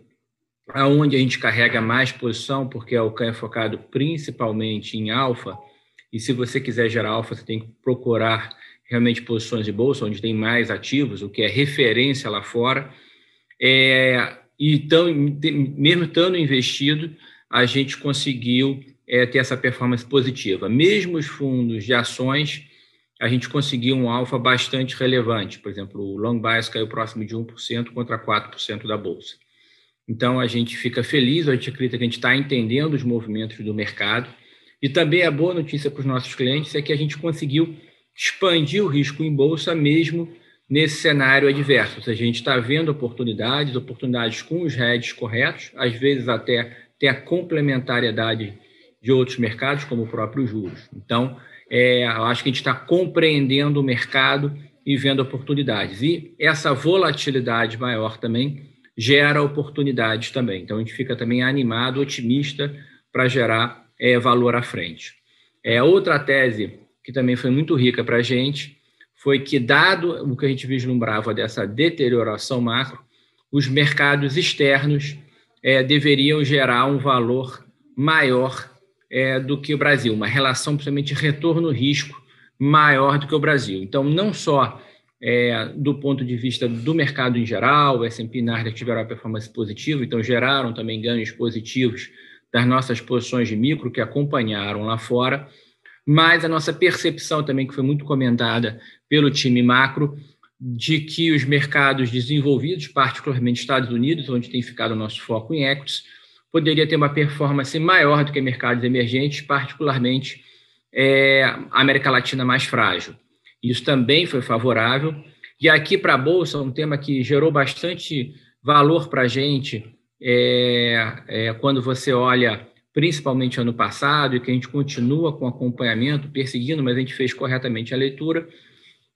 Speaker 6: aonde a gente carrega mais posição, porque o CAN é focado principalmente em alfa, e se você quiser gerar alfa, você tem que procurar realmente posições de bolsa, onde tem mais ativos, o que é referência lá fora. É, e tão, mesmo estando investido, a gente conseguiu é, ter essa performance positiva. Mesmo os fundos de ações, a gente conseguiu um alfa bastante relevante. Por exemplo, o long bias caiu próximo de 1% contra 4% da bolsa. Então, a gente fica feliz, a gente acredita que a gente está entendendo os movimentos do mercado. E também a boa notícia para os nossos clientes é que a gente conseguiu expandir o risco em bolsa mesmo nesse cenário adverso. Ou seja, a gente está vendo oportunidades, oportunidades com os hedges corretos, às vezes até ter a complementariedade de outros mercados, como o próprio juros. Então, é, eu acho que a gente está compreendendo o mercado e vendo oportunidades. E essa volatilidade maior também gera oportunidades também. Então, a gente fica também animado, otimista para gerar é, valor à frente. É, outra tese que também foi muito rica para a gente foi que, dado o que a gente vislumbrava dessa deterioração macro, os mercados externos é, deveriam gerar um valor maior é, do que o Brasil, uma relação, principalmente retorno-risco, maior do que o Brasil. Então, não só é, do ponto de vista do mercado em geral, o S&P Nasdaq tiveram performance positiva, então geraram também ganhos positivos das nossas posições de micro que acompanharam lá fora, mas a nossa percepção também, que foi muito comentada pelo time macro, de que os mercados desenvolvidos, particularmente Estados Unidos, onde tem ficado o nosso foco em equities, poderia ter uma performance maior do que mercados emergentes, particularmente é, a América Latina mais frágil. Isso também foi favorável. E aqui para a Bolsa, um tema que gerou bastante valor para a gente, é, é, quando você olha principalmente ano passado, e que a gente continua com acompanhamento, perseguindo, mas a gente fez corretamente a leitura,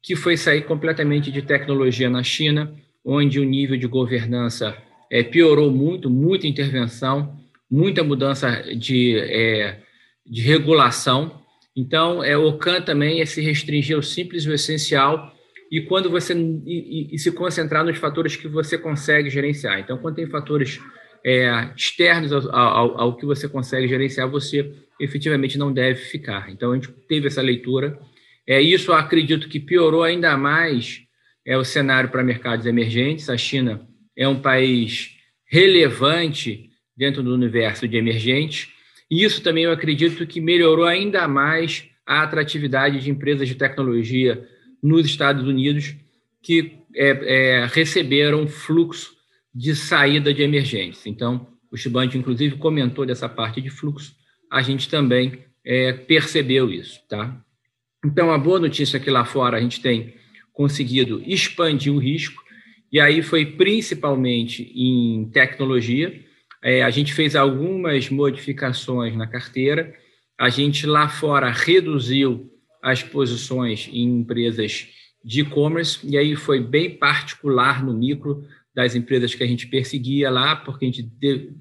Speaker 6: que foi sair completamente de tecnologia na China, onde o nível de governança é, piorou muito, muita intervenção, muita mudança de, é, de regulação. Então, é, o CAN também é se restringir ao simples e essencial e quando você e, e, se concentrar nos fatores que você consegue gerenciar. Então, quando tem fatores é, externos ao, ao, ao, que você consegue gerenciar, você efetivamente não deve ficar. Então, a gente teve essa leitura. É, isso acredito que piorou ainda mais é, o cenário para mercados emergentes. A China é um país relevante dentro do universo de emergentes. E isso também eu acredito que melhorou ainda mais a atratividade de empresas de tecnologia nos Estados Unidos que é, é, receberam fluxo de saída de emergentes. Então, o Chibante, inclusive, comentou dessa parte de fluxo, a gente também é, percebeu isso. Tá? Então, a boa notícia é que lá fora a gente tem conseguido expandir o risco, e aí foi principalmente em tecnologia. É, a gente fez algumas modificações na carteira. A gente lá fora reduziu as posições em empresas de e-commerce, e aí foi bem particular no micro das empresas que a gente perseguia lá, porque a gente,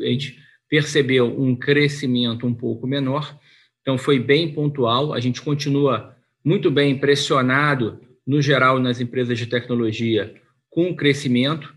Speaker 6: a gente percebeu um crescimento um pouco menor. Então, foi bem pontual. A gente continua muito bem impressionado, no geral, nas empresas de tecnologia, com o crescimento.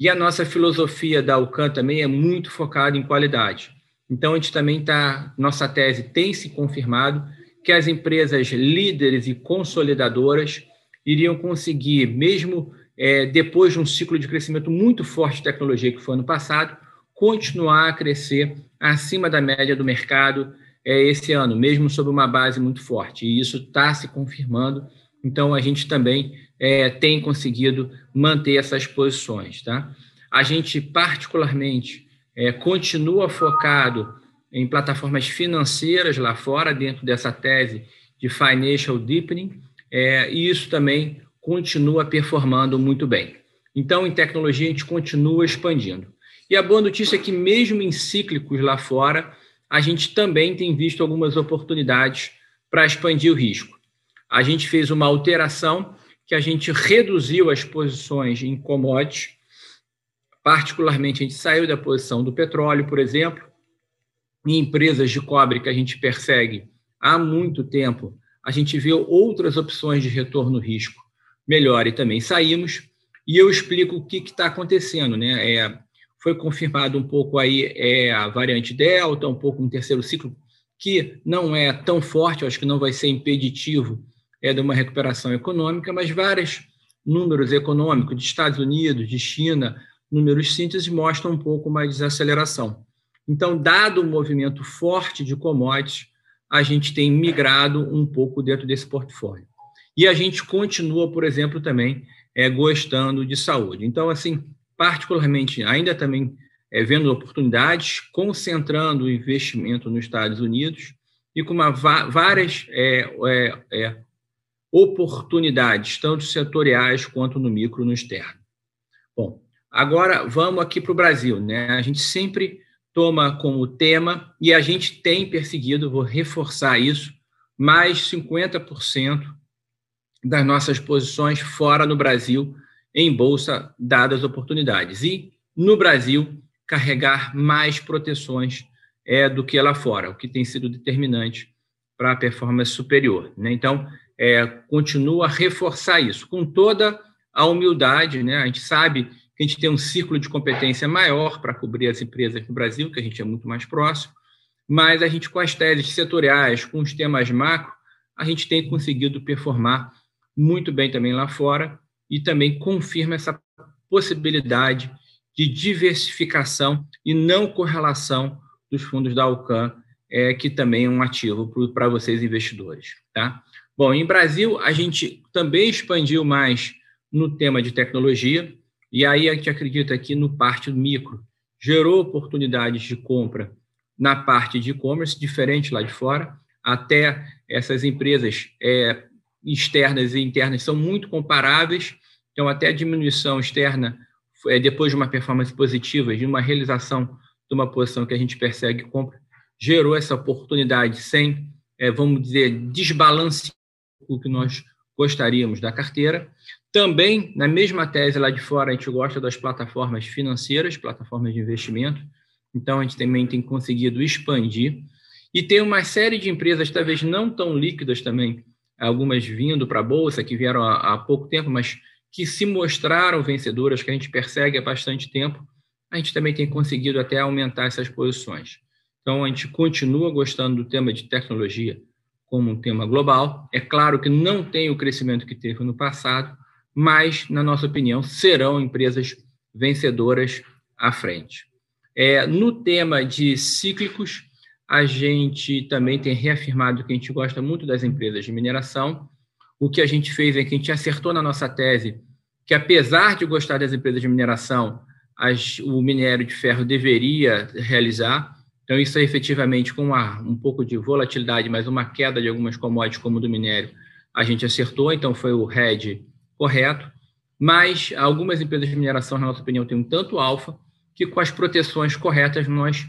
Speaker 6: E a nossa filosofia da UCAN também é muito focada em qualidade. Então, a gente também está, nossa tese tem se confirmado que as empresas líderes e consolidadoras iriam conseguir, mesmo é, depois de um ciclo de crescimento muito forte de tecnologia que foi ano passado, continuar a crescer acima da média do mercado é, esse ano, mesmo sob uma base muito forte. E isso está se confirmando. Então, a gente também é, tem conseguido manter essas posições. Tá? A gente, particularmente, é, continua focado em plataformas financeiras lá fora, dentro dessa tese de financial deepening, é, e isso também continua performando muito bem. Então, em tecnologia, a gente continua expandindo. E a boa notícia é que, mesmo em cíclicos lá fora, a gente também tem visto algumas oportunidades para expandir o risco. A gente fez uma alteração que a gente reduziu as posições em commodities, particularmente a gente saiu da posição do petróleo, por exemplo, em empresas de cobre que a gente persegue há muito tempo, a gente vê outras opções de retorno risco melhor e também saímos. E eu explico o que está acontecendo. Né? É, foi confirmado um pouco aí é, a variante Delta, um pouco no terceiro ciclo, que não é tão forte, acho que não vai ser impeditivo é, de uma recuperação econômica, mas vários números econômicos de Estados Unidos, de China, números síntese mostram um pouco mais desaceleração. Então, dado o movimento forte de commodities, a gente tem migrado um pouco dentro desse portfólio. E a gente continua, por exemplo, também é, gostando de saúde. Então, assim, particularmente, ainda também é, vendo oportunidades, concentrando o investimento nos Estados Unidos e com uma, várias é, é, é, oportunidades, tanto setoriais quanto no micro no externo. Bom, agora vamos aqui para o Brasil. Né? A gente sempre toma como tema, e a gente tem perseguido, vou reforçar isso, mais 50% das nossas posições fora no Brasil em bolsa, dadas oportunidades. E, no Brasil, carregar mais proteções é, do que lá fora, o que tem sido determinante para a performance superior. Né? Então, é, continua a reforçar isso, com toda a humildade. Né? A gente sabe que a gente tem um círculo de competência maior para cobrir as empresas no Brasil, que a gente é muito mais próximo, mas a gente, com as teses setoriais, com os temas macro, a gente tem conseguido performar muito bem também lá fora e também confirma essa possibilidade de diversificação e não correlação dos fundos da Alcan, é, que também é um ativo para vocês investidores. Tá? Bom, em Brasil, a gente também expandiu mais no tema de tecnologia, e aí a gente acredita que no parte micro. Gerou oportunidades de compra na parte de e-commerce, diferente lá de fora, até essas empresas é, externas e internas são muito comparáveis, então até a diminuição externa, é, depois de uma performance positiva, de uma realização de uma posição que a gente persegue compra, gerou essa oportunidade sem, é, vamos dizer, desbalancear o que nós gostaríamos da carteira. Também, na mesma tese lá de fora, a gente gosta das plataformas financeiras, plataformas de investimento. Então, a gente também tem conseguido expandir. E tem uma série de empresas, talvez não tão líquidas também, algumas vindo para a Bolsa, que vieram há, há pouco tempo, mas que se mostraram vencedoras, que a gente persegue há bastante tempo, a gente também tem conseguido até aumentar essas posições. Então, a gente continua gostando do tema de tecnologia como um tema global. É claro que não tem o crescimento que teve no passado, mas, na nossa opinião, serão empresas vencedoras à frente. É, no tema de cíclicos, a gente também tem reafirmado que a gente gosta muito das empresas de mineração. O que a gente fez é que a gente acertou na nossa tese que, apesar de gostar das empresas de mineração, as, o minério de ferro deveria realizar. Então, isso é efetivamente com uma, um pouco de volatilidade, mas uma queda de algumas commodities, como do minério, a gente acertou, então foi o RED correto. Mas algumas empresas de mineração, na nossa opinião, têm um tanto alfa que, com as proteções corretas, nós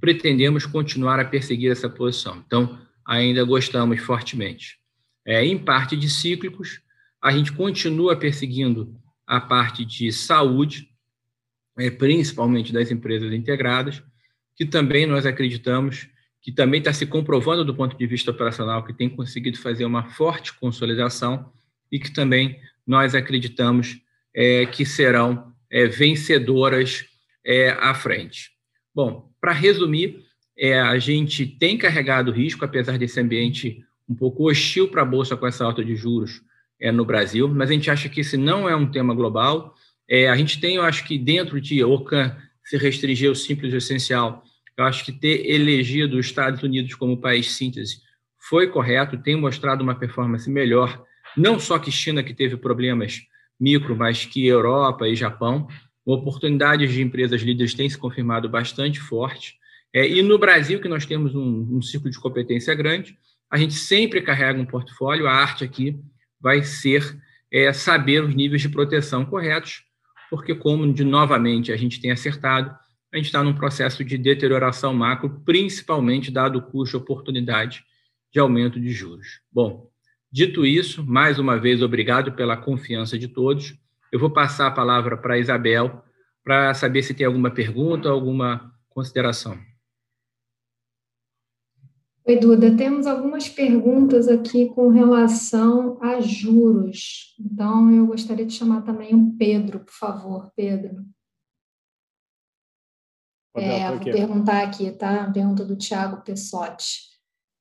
Speaker 6: pretendemos continuar a perseguir essa posição. Então, ainda gostamos fortemente. É, em parte de cíclicos, a gente continua perseguindo a parte de saúde, é, principalmente das empresas integradas, que também nós acreditamos que também está se comprovando do ponto de vista operacional que tem conseguido fazer uma forte consolidação e que também nós acreditamos é, que serão é, vencedoras é, à frente. Bom, para resumir, é, a gente tem carregado risco, apesar desse ambiente um pouco hostil para a Bolsa com essa alta de juros é, no Brasil, mas a gente acha que esse não é um tema global. É, a gente tem, eu acho que dentro de OCAN se restringir o simples e essencial, eu acho que ter elegido os Estados Unidos como país síntese foi correto, tem mostrado uma performance melhor, não só que China, que teve problemas micro, mas que Europa e Japão oportunidades de empresas líderes têm se confirmado bastante forte. É, e no Brasil, que nós temos um, um ciclo de competência grande, a gente sempre carrega um portfólio. A arte aqui vai ser é, saber os níveis de proteção corretos, porque, como de novamente a gente tem acertado, a gente está num processo de deterioração macro, principalmente dado o custo oportunidade de aumento de juros. Bom, dito isso, mais uma vez, obrigado pela confiança de todos. Eu vou passar a palavra para a Isabel para saber se tem alguma pergunta, alguma consideração.
Speaker 2: Oi, Duda, temos algumas perguntas aqui com relação a juros. Então, eu gostaria de chamar também o Pedro, por favor, Pedro. É, vou perguntar aqui, tá? Pergunta do Tiago Pessotti.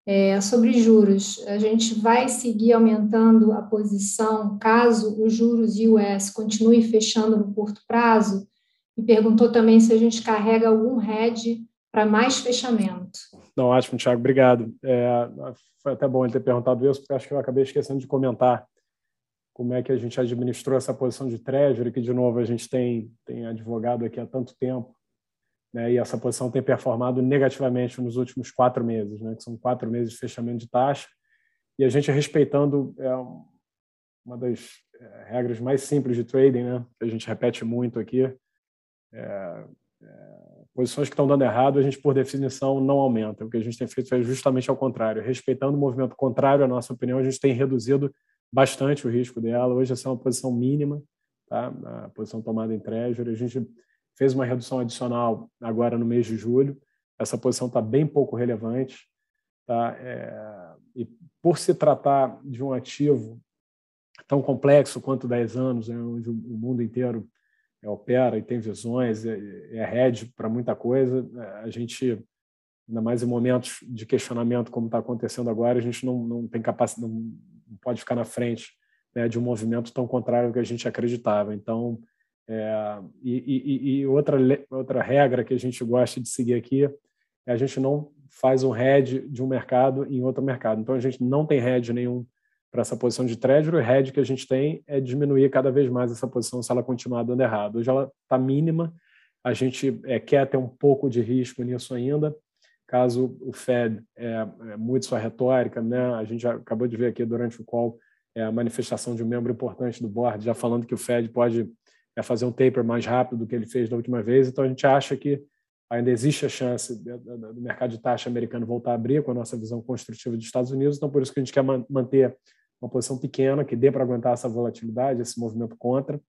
Speaker 2: É, sobre juros, a gente vai seguir aumentando a posição caso os juros US continue fechando no curto prazo? E perguntou também se a gente carrega algum hedge para mais fechamento.
Speaker 4: Não, ótimo, Tiago, obrigado. É, foi até bom ele ter perguntado isso, porque acho que eu acabei esquecendo de comentar como é que a gente administrou essa posição de treasury, que, de novo, a gente tem, tem advogado aqui há tanto tempo, né, e essa posição tem performado negativamente nos últimos quatro meses, né, que são quatro meses de fechamento de taxa, e a gente respeitando é, uma das é, regras mais simples de trading, né, que a gente repete muito aqui, é, é posições que estão dando errado, a gente, por definição, não aumenta. O que a gente tem feito é justamente ao contrário. Respeitando o movimento contrário à nossa opinião, a gente tem reduzido bastante o risco dela. Hoje, essa é uma posição mínima, tá? a posição tomada em treasury. A gente fez uma redução adicional agora no mês de julho. Essa posição está bem pouco relevante. Tá? É... E por se tratar de um ativo tão complexo quanto 10 anos, né, onde o mundo inteiro é, opera e tem visões, é, é para muita coisa. É, a gente, ainda mais em momentos de questionamento como está acontecendo agora, a gente não, não tem capacidade, não, pode ficar na frente né, de um movimento tão contrário ao que a gente acreditava. Então, é, e, e, e, outra, outra regra que a gente gosta de seguir aqui é a gente não faz um head de um mercado em outro mercado. Então, a gente não tem head nenhum para essa posição de treasury, o hedge que a gente tem é diminuir cada vez mais essa posição se ela continuar dando errado. Hoje ela está mínima, a gente é, quer ter um pouco de risco nisso ainda, caso o Fed é, é, mude sua retórica, né? a gente acabou de ver aqui durante o call é, a manifestação de um membro importante do board, já falando que o Fed pode é, fazer um taper mais rápido do que ele fez da última vez, então a gente acha que ainda existe a chance do mercado de taxa americano voltar a abrir com a nossa visão construtiva dos Estados Unidos, então por isso que a gente quer manter uma posição pequena que dê para aguentar essa volatilidade, esse movimento contra,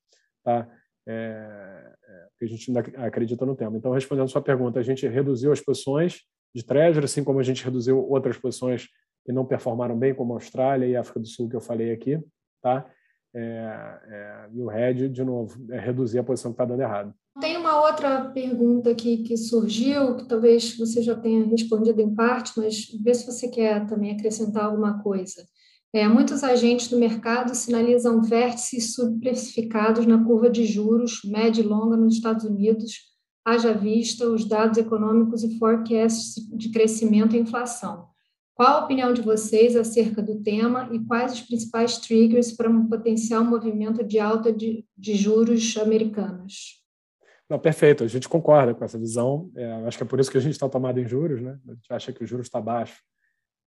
Speaker 4: tá? É, é, a gente ainda acredita no tema. Então, respondendo a sua pergunta, a gente reduziu as posições de treasury, assim como a gente reduziu outras posições que não performaram bem, como a Austrália e a África do Sul, que eu falei aqui, tá? É, é, e o hedge, de novo, é reduzir a posição que está dando errado.
Speaker 2: Tem uma outra pergunta aqui que surgiu, que talvez você já tenha respondido em parte, mas vê se você quer também acrescentar alguma coisa. É, muitos agentes do mercado sinalizam vértices subprecificados na curva de juros média e longa nos Estados Unidos, haja vista os dados econômicos e forecasts de crescimento e inflação. Qual a opinião de vocês acerca do tema e quais os principais triggers para um potencial movimento de alta de, de juros americanos?
Speaker 4: Não, perfeito, a gente concorda com essa visão. É, acho que é por isso que a gente está tomado em juros, né? A gente acha que o juros está baixo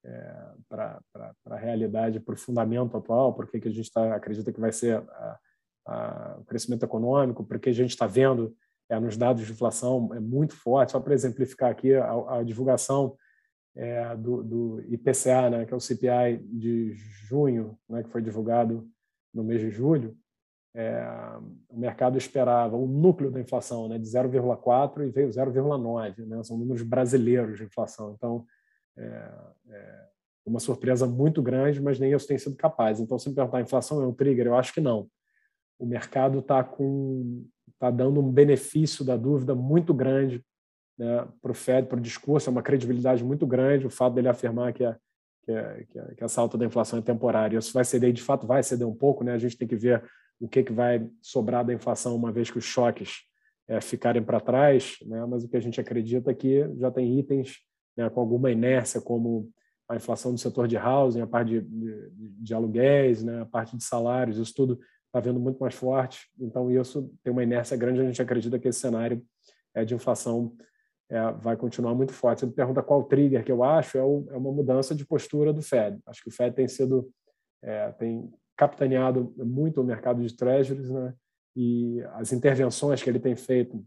Speaker 4: é, para a realidade, para o fundamento atual, porque que a gente tá, acredita que vai ser a, a, o crescimento econômico, porque a gente está vendo é, nos dados de inflação é muito forte. Só para exemplificar aqui a, a divulgação é, do, do, IPCA, né, que é o CPI de junho, né, que foi divulgado no mês de julho, é, o mercado esperava o núcleo da inflação né, de 0,4 e veio 0,9. Né, são números brasileiros de inflação. Então, é, é uma surpresa muito grande, mas nem isso tem sido capaz. Então, se me perguntar, a inflação é um trigger? Eu acho que não. O mercado está com está dando um benefício da dúvida muito grande né, para o Fed, para o discurso, é uma credibilidade muito grande o fato dele afirmar que, a, que, a, que, a, que essa alta da inflação é temporária. Isso vai ceder, de fato, vai ceder um pouco, né? a gente tem que ver o que, que vai sobrar da inflação uma vez que os choques é, ficarem para trás, né? mas o que a gente acredita é que já tem itens né, com alguma inércia, como a inflação do setor de housing, a parte de, de, de aluguéis, né, a parte de salários, isso tudo está vendo muito mais forte. Então, isso tem uma inércia grande. A gente acredita que esse cenário é, de inflação é, vai continuar muito forte. Você me pergunta qual trigger que eu acho, é, o, é, uma mudança de postura do Fed. Acho que o Fed tem sido, é, tem capitaneado muito o mercado de treasuries, né? e as intervenções que ele tem feito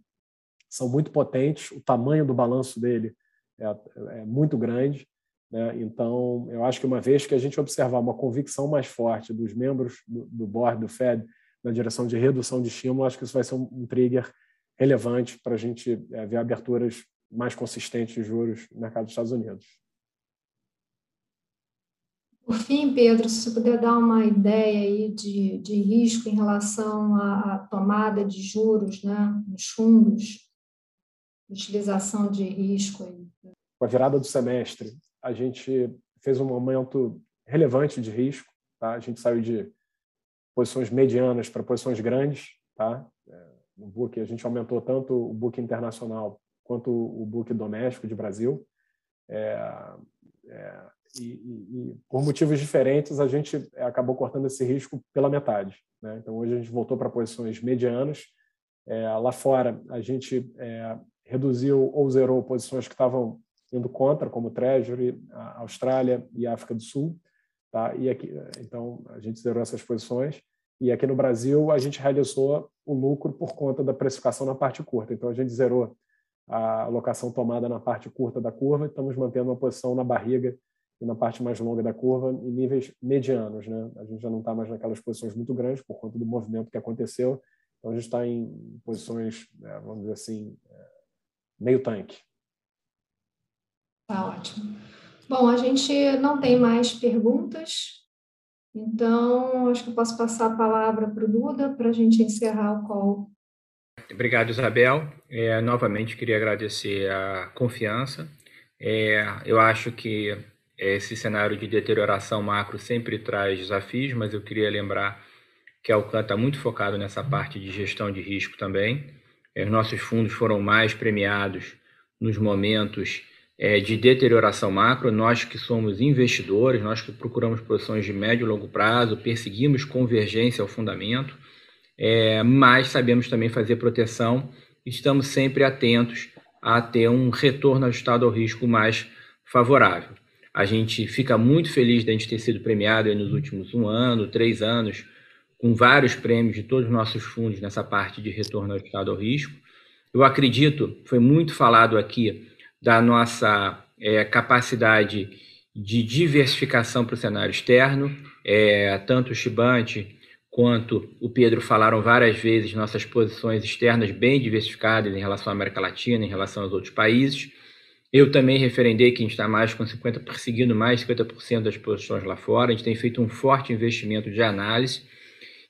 Speaker 4: são muito potentes, o tamanho do balanço dele é, é muito grande. Né? Então, eu acho que uma vez que a gente observar uma convicção mais forte dos membros do, do board do Fed na direção de redução de estímulo, acho que isso vai ser um, um trigger relevante para a gente é, ver aberturas mais consistentes de juros no mercado dos Estados Unidos.
Speaker 2: Por fim, Pedro, se você puder dar uma ideia aí de, de risco em relação à, tomada de juros né, nos fundos, utilização de risco. Aí.
Speaker 4: Com a virada do semestre, a gente fez um aumento relevante de risco. Tá? A gente saiu de posições medianas para posições grandes. Tá? É, no book, a gente aumentou tanto o book internacional quanto o book doméstico de Brasil. É, é, e, e, por motivos diferentes a gente acabou cortando esse risco pela metade. Né? Então hoje a gente voltou para posições medianas. É, lá fora a gente é, reduziu ou zerou posições que estavam indo contra, como Treasury, a Austrália e a África do Sul. Tá? E aqui, então a gente zerou essas posições. E aqui no Brasil a gente realizou o lucro por conta da precificação na parte curta. Então a gente zerou a alocação tomada na parte curta da curva estamos mantendo uma posição na barriga e na parte mais longa da curva em níveis medianos. Né? A gente já não está mais naquelas posições muito grandes por conta do movimento que aconteceu. Então, a gente está em posições, é, vamos dizer assim, é, meio tanque.
Speaker 2: Tá ótimo. Bom, a gente não tem mais perguntas, então acho que eu posso passar a palavra para o Duda para a gente encerrar o call.
Speaker 6: Obrigado, Isabel. É, novamente queria agradecer a confiança. É, eu acho que esse cenário de deterioração macro sempre traz desafios, mas eu queria lembrar que a Alcan está muito focado nessa parte de gestão de risco também. É, os nossos fundos foram mais premiados nos momentos é, de deterioração macro. Nós que somos investidores, nós que procuramos posições de médio e longo prazo, perseguimos convergência ao fundamento, é, mas sabemos também fazer proteção. Estamos sempre atentos a ter um retorno ajustado ao risco mais favorável. A gente fica muito feliz de a gente ter sido premiado nos últimos um ano, três anos, com vários prêmios de todos os nossos fundos nessa parte de retorno ajustado ao risco. Eu acredito, foi muito falado aqui, da nossa é, capacidade de diversificação para o cenário externo. É, tanto o Chibante quanto o Pedro falaram várias vezes nossas posições externas bem diversificadas em relação à América Latina, em relação aos outros países. Eu também referendei que a gente está mais com 50%, perseguindo mais 50% das posições lá fora. A gente tem feito um forte investimento de análise.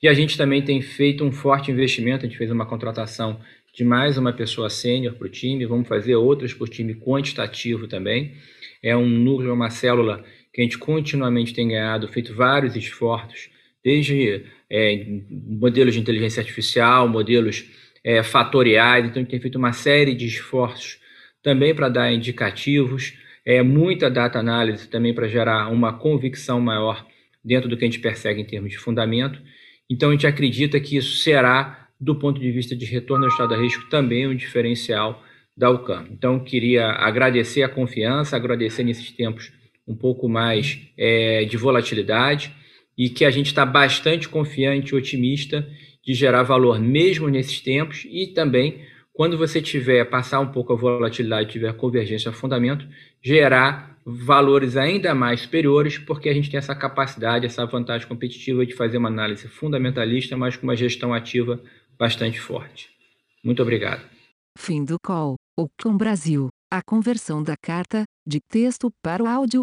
Speaker 6: E a gente também tem feito um forte investimento. A gente fez uma contratação de mais uma pessoa sênior para o time. Vamos fazer outras para o time quantitativo também. É um núcleo, uma célula que a gente continuamente tem ganhado, feito vários esforços, desde é, modelos de inteligência artificial, modelos é, fatoriais. Então, a gente tem feito uma série de esforços também para dar indicativos, é, muita data análise também para gerar uma convicção maior dentro do que a gente persegue em termos de fundamento. Então, a gente acredita que isso será, do ponto de vista de retorno ao estado a risco, também um diferencial da UCAM. Então, queria agradecer a confiança, agradecer nesses tempos um pouco mais é, de volatilidade e que a gente está bastante confiante e otimista de gerar valor mesmo nesses tempos e também quando você tiver, passar um pouco a volatilidade, tiver convergência a fundamento, gerar valores ainda mais superiores, porque a gente tem essa capacidade, essa vantagem competitiva de fazer uma análise fundamentalista, mas com uma gestão ativa bastante forte. Muito obrigado.
Speaker 1: Fim do call. O Com Brasil. A conversão da carta, de texto para o áudio,